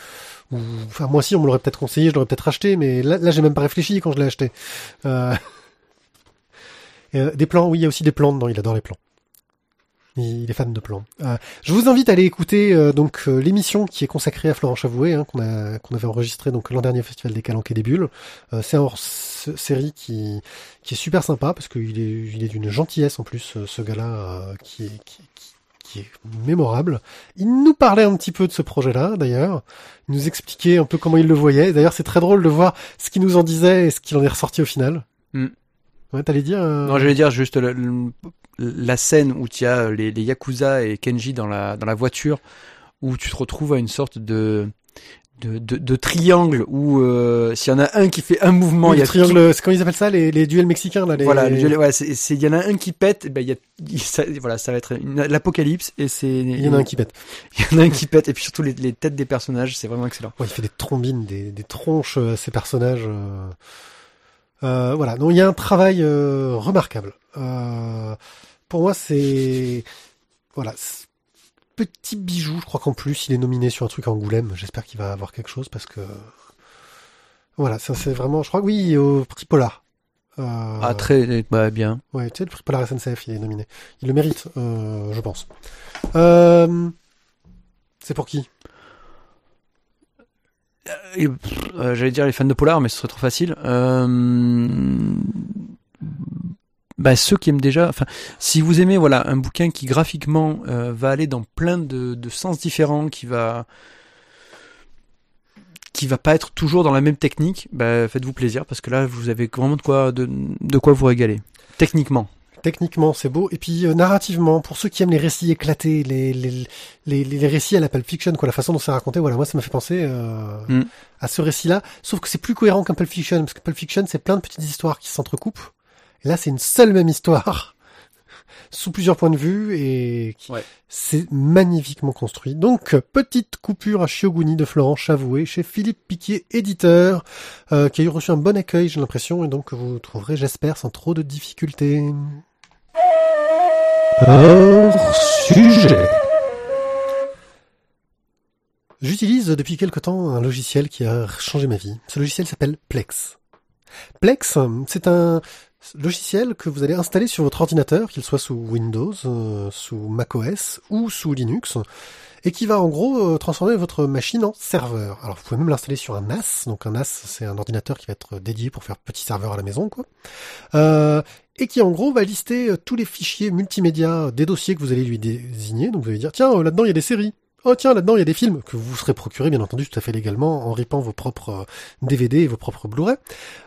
ou, enfin moi aussi on me l'aurait peut-être conseillé, je l'aurais peut-être acheté, mais là, là j'ai même pas réfléchi quand je l'ai acheté. Euh... euh, des plans, oui, il y a aussi des plans dedans, il adore les plans. Il est fan de plans. Euh, je vous invite à aller écouter euh, donc euh, l'émission qui est consacrée à Florent Chavoué, hein, qu'on a qu'on avait enregistré donc l'an dernier au Festival des Calanques et des Bulles. Euh, c'est une série qui qui est super sympa parce qu'il est il est d'une gentillesse en plus ce gars-là qui est qui, qui, qui est mémorable. Il nous parlait un petit peu de ce projet-là, d'ailleurs. Il nous expliquait un peu comment il le voyait. D'ailleurs, c'est très drôle de voir ce qu'il nous en disait et ce qu'il en est ressorti au final. Mm. Ouais, t'allais dire euh... Non, j'allais dire juste la, la scène où tu as les, les, Yakuza et Kenji dans la, dans la voiture, où tu te retrouves à une sorte de de, de, de triangle où euh, s'il y en a un qui fait un mouvement, oui, il y a triangle. C'est comment ils appellent ça les, les duels mexicains là. Les... Voilà, les duels, ouais, c'est il y en a un qui pète, ben il y a il, ça, voilà, ça va être l'apocalypse et c'est il y en a un qui pète. Il y en a un qui pète et puis surtout les, les têtes des personnages, c'est vraiment excellent. Ouais, il fait des trombines, des, des tronches euh, ces personnages. Euh... Euh, voilà, donc il y a un travail euh, remarquable. Euh, pour moi, c'est voilà petit bijou. Je crois qu'en plus, il est nominé sur un truc à Angoulême. J'espère qu'il va avoir quelque chose parce que voilà, ça c'est vraiment. Je crois que oui, au prix Polar. Euh, ah très bah, bien. Ouais, tu sais le prix Polar SNCF, il est nominé. Il le mérite, euh, je pense. Euh, c'est pour qui? J'allais dire les fans de Polar, mais ce serait trop facile. Bah, ceux qui aiment déjà, enfin, si vous aimez voilà un bouquin qui graphiquement euh, va aller dans plein de, de, sens différents, qui va qui va pas être toujours dans la même technique, bah, faites-vous plaisir parce que là vous avez vraiment de quoi de, de quoi vous régaler. Techniquement. Techniquement, c'est beau. Et puis euh, narrativement, pour ceux qui aiment les récits éclatés, les les, les, les récits à la Pulp Fiction, quoi, la façon dont c'est raconté, voilà, moi ça m'a fait penser euh, mm. à ce récit-là. Sauf que c'est plus cohérent qu'un Pulp Fiction, parce que Pulp Fiction, c'est plein de petites histoires qui s'entrecoupent. Et là, c'est une seule même histoire, sous plusieurs points de vue, et ouais. c'est magnifiquement construit. Donc, petite coupure à Shioguni de Florent Chavoué, chez Philippe Piquier, éditeur, euh, qui a eu reçu un bon accueil, j'ai l'impression, et donc vous trouverez, j'espère, sans trop de difficultés. Hors sujet. J'utilise depuis quelque temps un logiciel qui a changé ma vie. Ce logiciel s'appelle Plex. Plex, c'est un logiciel que vous allez installer sur votre ordinateur, qu'il soit sous Windows, euh, sous macOS ou sous Linux, et qui va en gros euh, transformer votre machine en serveur. Alors vous pouvez même l'installer sur un NAS, donc un NAS c'est un ordinateur qui va être dédié pour faire petit serveur à la maison, quoi. Euh, et qui en gros va lister euh, tous les fichiers multimédia des dossiers que vous allez lui désigner. Donc vous allez dire tiens là-dedans il y a des séries. Oh tiens là-dedans il y a des films que vous serez procuré bien entendu tout à fait légalement en ripant vos propres DVD et vos propres Blu-ray.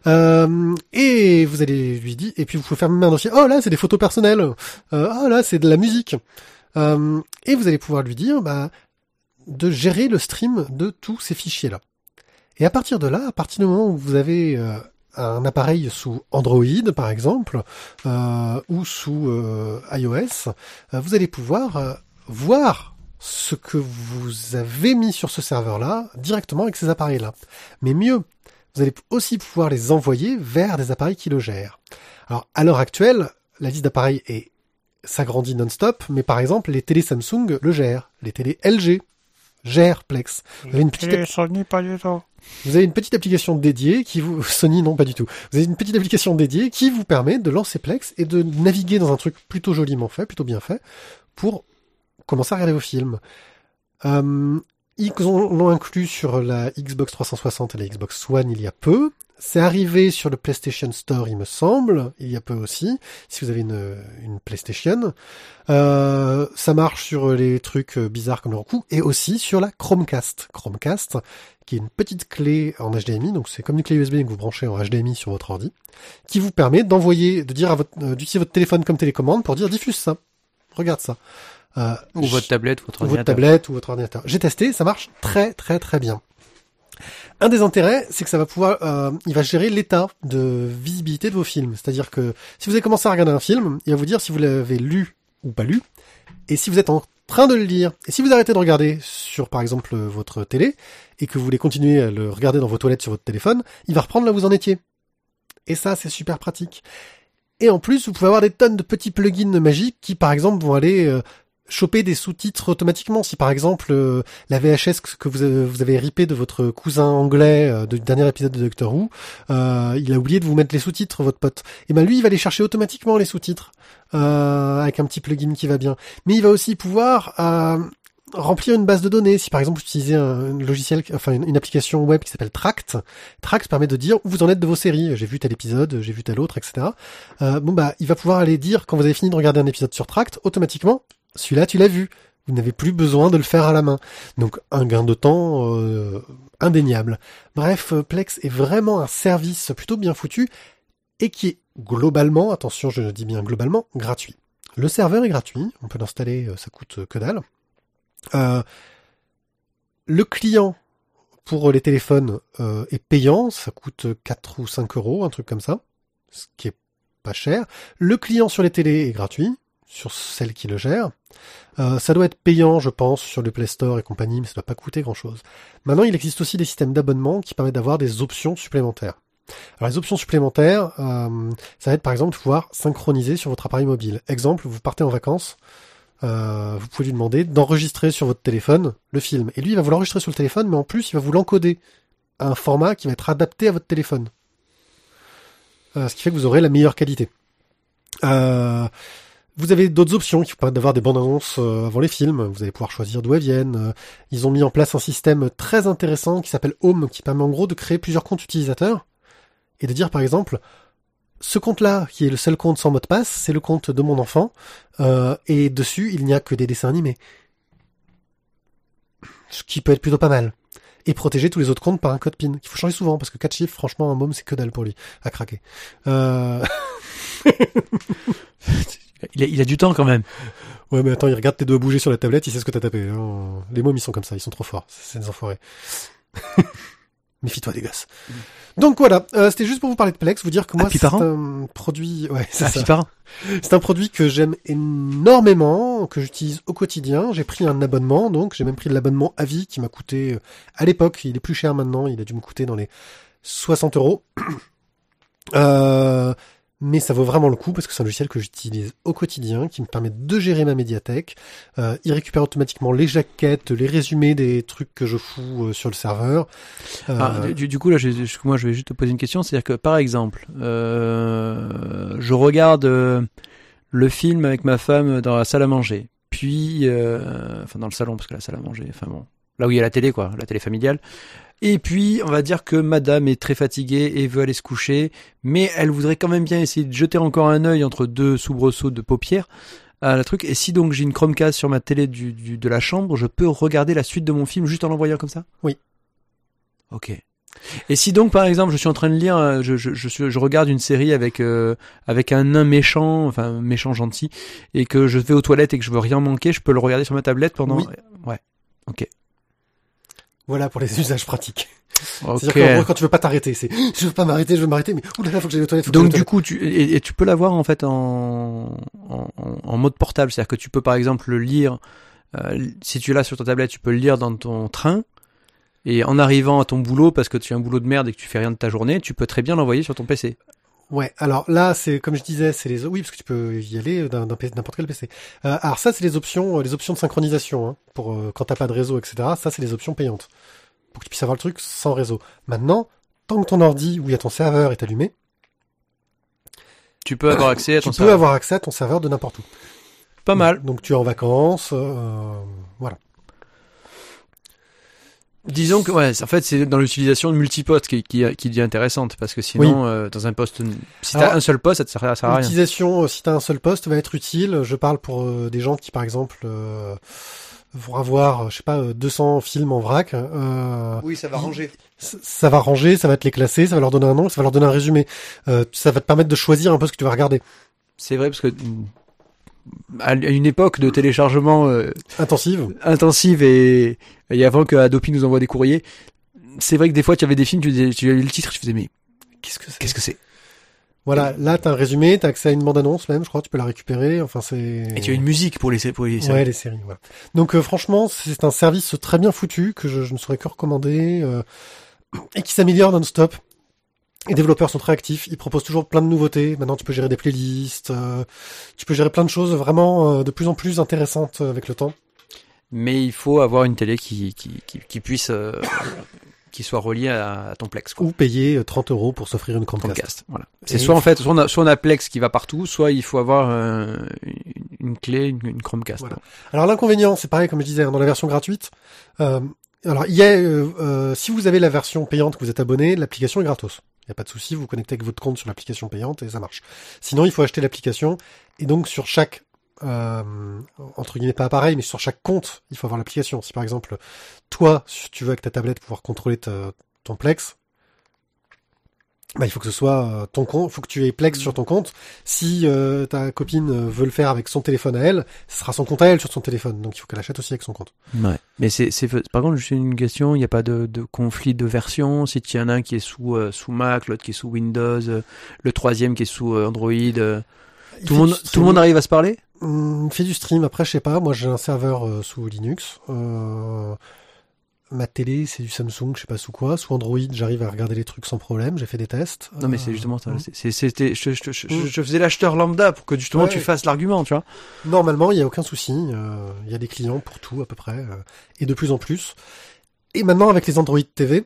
Euh, et vous allez lui dire et puis vous pouvez faire même un dossier. Oh là c'est des photos personnelles. Euh, oh là c'est de la musique. Euh, et vous allez pouvoir lui dire bah, de gérer le stream de tous ces fichiers là. Et à partir de là, à partir du moment où vous avez euh, un appareil sous Android par exemple euh, ou sous euh, iOS, euh, vous allez pouvoir euh, voir ce que vous avez mis sur ce serveur-là directement avec ces appareils-là. Mais mieux, vous allez aussi pouvoir les envoyer vers des appareils qui le gèrent. Alors à l'heure actuelle, la liste d'appareils est s'agrandit non-stop, mais par exemple les télé Samsung le gèrent, les télé LG gèrent Plex. Vous avez une petite Sony pas du tout. Vous avez une petite application dédiée qui vous Sony non pas du tout. Vous avez une petite application dédiée qui vous permet de lancer Plex et de naviguer dans un truc plutôt joliment fait, plutôt bien fait, pour commencer à regarder vos films. Euh, ils l'ont inclus sur la Xbox 360 et la Xbox One il y a peu. C'est arrivé sur le PlayStation Store, il me semble, il y a peu aussi, si vous avez une, une PlayStation. Euh, ça marche sur les trucs bizarres comme le Roku et aussi sur la Chromecast. Chromecast, qui est une petite clé en HDMI, donc c'est comme une clé USB que vous branchez en HDMI sur votre ordi, qui vous permet d'envoyer, de dire à votre, euh, d'utiliser votre téléphone comme télécommande pour dire diffuse ça, regarde ça. Euh, ou votre tablette, votre ordinateur. Votre tablette ou votre ordinateur. J'ai testé, ça marche très très très bien. Un des intérêts, c'est que ça va pouvoir, euh, il va gérer l'état de visibilité de vos films. C'est-à-dire que si vous avez commencé à regarder un film, il va vous dire si vous l'avez lu ou pas lu, et si vous êtes en train de le lire, et si vous arrêtez de regarder sur par exemple votre télé, et que vous voulez continuer à le regarder dans vos toilettes sur votre téléphone, il va reprendre là où vous en étiez. Et ça, c'est super pratique. Et en plus, vous pouvez avoir des tonnes de petits plugins magiques qui, par exemple, vont aller euh, choper des sous-titres automatiquement. Si par exemple euh, la VHS que vous avez, vous avez ripé de votre cousin anglais euh, du dernier épisode de Doctor Who, euh, il a oublié de vous mettre les sous-titres, votre pote. Et ben lui, il va aller chercher automatiquement les sous-titres avec un petit plugin qui va bien. Mais il va aussi pouvoir remplir une base de données. Si par exemple vous utilisez un, logiciel, enfin une, application web qui s'appelle Tract, Tract permet de dire où vous en êtes de vos séries. J'ai vu tel épisode, j'ai vu tel autre, etc. Euh, bon bah, il va pouvoir aller dire quand vous avez fini de regarder un épisode sur Tract, automatiquement, celui-là tu l'as vu. Vous n'avez plus besoin de le faire à la main. Donc un gain de temps euh, indéniable. Bref, euh, Plex est vraiment un service plutôt bien foutu et qui est globalement, attention je dis bien globalement, gratuit. Le serveur est gratuit, on peut l'installer, ça coûte que dalle. Euh, le client pour les téléphones euh, est payant, ça coûte 4 ou 5 euros, un truc comme ça, ce qui est pas cher. Le client sur les télés est gratuit, sur celle qui le gère. Euh, ça doit être payant, je pense, sur le Play Store et compagnie, mais ça doit pas coûter grand-chose. Maintenant, il existe aussi des systèmes d'abonnement qui permettent d'avoir des options supplémentaires. Alors les options supplémentaires, ça va être par exemple de pouvoir synchroniser sur votre appareil mobile. Exemple, vous partez en vacances, euh, vous pouvez lui demander d'enregistrer sur votre téléphone le film. Et lui, il va vous l'enregistrer sur le téléphone, mais en plus, il va vous l'encoder à un format qui va être adapté à votre téléphone. Euh, ce qui fait que vous aurez la meilleure qualité. Euh, vous avez d'autres options qui vous permettent d'avoir des bandes annonces avant les films. Vous allez pouvoir choisir d'où elles viennent. Ils ont mis en place un système très intéressant qui s'appelle Home, qui permet en gros de créer plusieurs comptes utilisateurs et de dire par exemple, ce compte-là, qui est le seul compte sans mot de passe, c'est le compte de mon enfant, euh, et dessus, il n'y a que des dessins animés. Ce qui peut être plutôt pas mal. Et protéger tous les autres comptes par un code PIN, qu'il faut changer souvent, parce que 4 chiffres, franchement, un môme, c'est que dalle pour lui, à craquer. Euh... il, a, il, a, du temps quand même. Ouais, mais attends, il regarde tes doigts bouger sur la tablette, il sait ce que t'as tapé. Hein. Les mômes, ils sont comme ça, ils sont trop forts. C'est des enfoirés. Méfie-toi des gosses. Donc voilà, euh, c'était juste pour vous parler de Plex, vous dire que moi c'est un produit, ouais, c'est ça. C'est un produit que j'aime énormément, que j'utilise au quotidien. J'ai pris un abonnement, donc j'ai même pris de l'abonnement à vie qui m'a coûté euh, à l'époque, il est plus cher maintenant, il a dû me coûter dans les 60 euros. Euh, mais ça vaut vraiment le coup parce que c'est un logiciel que j'utilise au quotidien, qui me permet de gérer ma médiathèque. Euh, il récupère automatiquement les jaquettes, les résumés des trucs que je fous euh, sur le serveur. Euh, ah, du, coup, là, je, moi, je vais juste te poser une question. C'est-à-dire que, par exemple, euh, je regarde le film avec ma femme dans la salle à manger, puis, enfin dans le salon parce que la salle à manger, enfin bon, là où il y a la télé, quoi, la télé familiale. Et puis, on va dire que madame est très fatiguée et veut aller se coucher, mais elle voudrait quand même bien essayer de jeter encore un œil entre deux soubresauts de paupières à la truc. Et si donc j'ai une Chromecast sur ma télé du, de la chambre, je peux regarder la suite de mon film juste en l'envoyant comme ça? Oui. Ok. Et si donc par exemple je suis en train de lire, euh, je, je, je, je regarde une série avec euh, avec un nain méchant, enfin méchant gentil, et que je vais aux toilettes et que je veux rien manquer, je peux le regarder sur ma tablette pendant. Oui. Ouais. Ok. Voilà pour les usages pratiques. C'est-à-dire qu'en quand tu veux pas t'arrêter, c'est je veux pas m'arrêter, je veux m'arrêter, mais oulala, faut que j'aille aux toilettes. Donc du coup, tu et, tu peux l'avoir en fait en, en, en mode portable, c'est-à-dire que tu peux par exemple le lire. Euh, si tu l'as sur ta tablette, tu peux le lire dans ton train. Et en arrivant à ton boulot, parce que tu as un boulot de merde et que tu fais rien de ta journée, tu peux très bien l'envoyer sur ton PC. Ouais, alors là, c'est comme je disais, c'est les oui parce que tu peux y aller d'un n'importe quel PC. Euh, alors ça, c'est les options, euh, les options de synchronisation hein, pour euh, quand t'as pas de réseau, etc. Ça, c'est les options payantes pour que tu puisses avoir le truc sans réseau. Maintenant, tant que ton ordi où il y a ton serveur est allumé, tu peux avoir accès à ton tu peux avoir accès à ton serveur de n'importe où. Pas mal. Donc tu es en vacances, euh, voilà. Disons que ouais, en fait c'est dans l'utilisation de multiposte qui, qui, qui devient intéressante parce que sinon euh, dans un poste si t'as un seul poste ça te sert, à rien. L'utilisation euh, si t'as un seul poste va être utile. Je parle pour euh, des gens qui par exemple vont avoir je sais pas 200 films en vrac. oui ça va ranger. Ça, va ranger, ça va te les classer, ça va leur donner un nom, ça va leur donner un résumé. ça va te permettre de choisir un peu ce que tu vas regarder. C'est vrai parce que à une époque de téléchargement euh, intensive, intensive et, et avant que Adobe nous envoie des courriers, c'est vrai que des fois tu avais des films, tu, disais, tu avais le titre, tu faisais mais qu'est-ce que c'est? Qu'est-ce que c'est? Voilà, là t'as un résumé, t'as accès à une bande annonce même, je crois, tu peux la récupérer. Enfin c'est. Et tu as une musique pour les pour les séries. Ouais, les séries. Voilà. Donc euh, franchement, c'est un service très bien foutu que je, je ne saurais que recommander euh, et qui s'améliore non-stop. Les développeurs sont très actifs, ils proposent toujours plein de nouveautés. Maintenant, tu peux gérer des playlists, euh, tu peux gérer plein de choses vraiment euh, de plus en plus intéressantes avec le temps. Mais il faut avoir une télé qui, qui, qui, qui puisse, euh, qui soit reliée à, à ton Plex. Quoi. Ou payer 30 euros pour s'offrir une Chromecast. Chromecast, voilà. C'est soit en fait, soit on, a, soit on a Plex qui va partout, soit il faut avoir euh, une- une clé, une, une Chromecast. Voilà. Alors l'inconvénient, c'est pareil comme je disais, hein, dans la version gratuite. euh, alors il y a, euh, euh, si vous avez la version payante que vous êtes abonné, l'application est gratos. Il n'y a pas de souci, vous connectez avec votre compte sur l'application payante et ça marche. Sinon, il faut acheter l'application et donc sur chaque euh, entre guillemets pas appareil, mais sur chaque compte, il faut avoir l'application. Si par exemple, toi, tu veux avec ta tablette pouvoir contrôler ton Plex, bah, il faut que ce soit euh, ton compte, il faut que tu aies Plex sur ton compte. Si euh, ta copine euh, veut le faire avec son téléphone à elle, ce sera son compte à elle sur son téléphone. Donc il faut qu'elle achète aussi avec son compte. Ouais. Mais c'est, c'est, par contre, juste une question, il n'y a pas de, de conflit de version? Si il y en a un qui est sous, euh, sous Mac, l'autre qui est sous Windows, euh, le troisième qui est sous Android, tout le monde, tout le monde arrive à se parler? Hum, fait du stream. Après, je sais pas. Moi, j'ai un serveur sous Linux. Euh, ma télé, c'est du Samsung, je sais pas sous quoi. Sous Android, j'arrive à regarder les trucs sans problème. J'ai fait des tests. Non, mais Euh, c'est justement ça. c'est- C'était, je, je, je, Mm. je faisais l'acheteur lambda pour que justement Ouais. tu fasses l'argument, tu vois. Normalement, il n'y a aucun souci. euh, Il y a des clients pour tout à peu près, euh, et de plus en plus. Et maintenant, avec les Android TV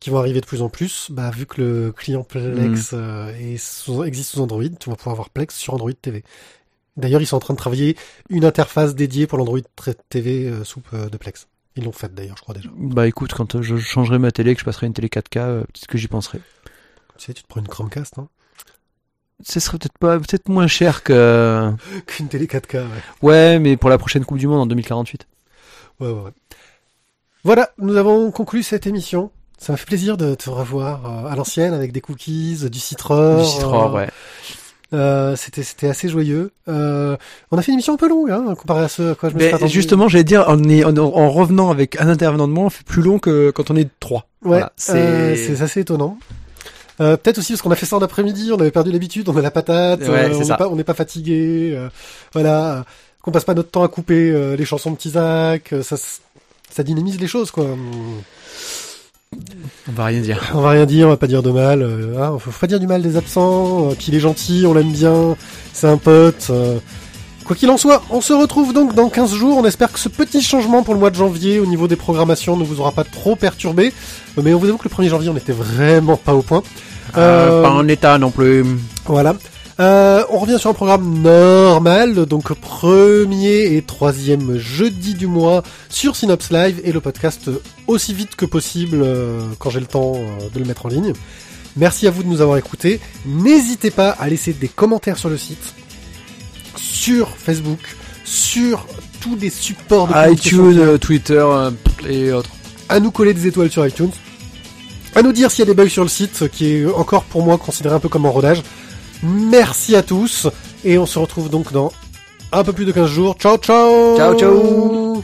qui vont arriver de plus en plus, bah, vu que le client Plex euh, est sous- existe sous Android, tu vas pouvoir avoir Plex sur Android TV. D'ailleurs, ils sont en train de travailler une interface dédiée pour l'Android TV euh, euh, de Plex. Ils l'ont fait d'ailleurs, je crois déjà. Bah écoute, quand euh, je changerai ma télé, que je passerai une télé 4K, euh, peut-être que j'y penserai. Tu sais, tu te prends une Chromecast, hein Ce serait peut-être pas, peut-être moins cher que. Qu'une télé 4K, ouais. Ouais, mais pour la prochaine Coupe du Monde en 2048. Ouais, ouais, ouais. Voilà, nous avons conclu cette émission. Ça m'a fait plaisir de te revoir euh, à l'ancienne avec des cookies, du citreur. Du Citroën, euh, ouais. Euh, c'était c'était assez joyeux. Euh, on a fait une émission un peu longue, hein, comparé à ce à quoi je me suis attendu. justement, j'allais dire, en, est- en, en revenant avec un intervenant de moins, on fait plus long que quand on est trois. Ouais, Voilà, euh, c'est- c'est assez étonnant. Euh, Peut-être aussi parce qu'on a fait ça en après-midi, on avait perdu l'habitude, on a la patate, Ouais, euh, on n'est pas, on n'est pas fatigué, euh, voilà, qu'on passe pas notre temps à couper euh, les chansons de Tizak, euh, ça, ça dynamise les choses quoi. On va rien dire. On va rien dire, on va pas dire de mal. Euh, hein, faut pas dire du mal des absents. Euh, puis il est gentil, on l'aime bien. C'est un pote. euh. Quoi qu'il en soit, on se retrouve donc dans 15 jours. On espère que ce petit changement pour le mois de janvier au niveau des programmations ne vous aura pas trop perturbé. Euh, Mais on vous avoue que le 1er janvier, on était vraiment pas au point. Euh, Euh, pas en état non plus. Voilà. Euh, on revient sur un programme normal, donc premier et troisième jeudi du mois sur Synops Live et le podcast aussi vite que possible euh, quand j'ai le temps euh, de le mettre en ligne. Merci à vous de nous avoir écoutés. N'hésitez pas à laisser des commentaires sur le site, sur Facebook, sur tous les supports de iTunes, Twitter et autres. à nous coller des étoiles sur iTunes, à nous dire s'il y a des bugs sur le site, qui est encore pour moi considéré un peu comme en rodage. Merci à tous, et on se retrouve donc dans un peu plus de 15 jours. Ciao ciao Ciao, ciao.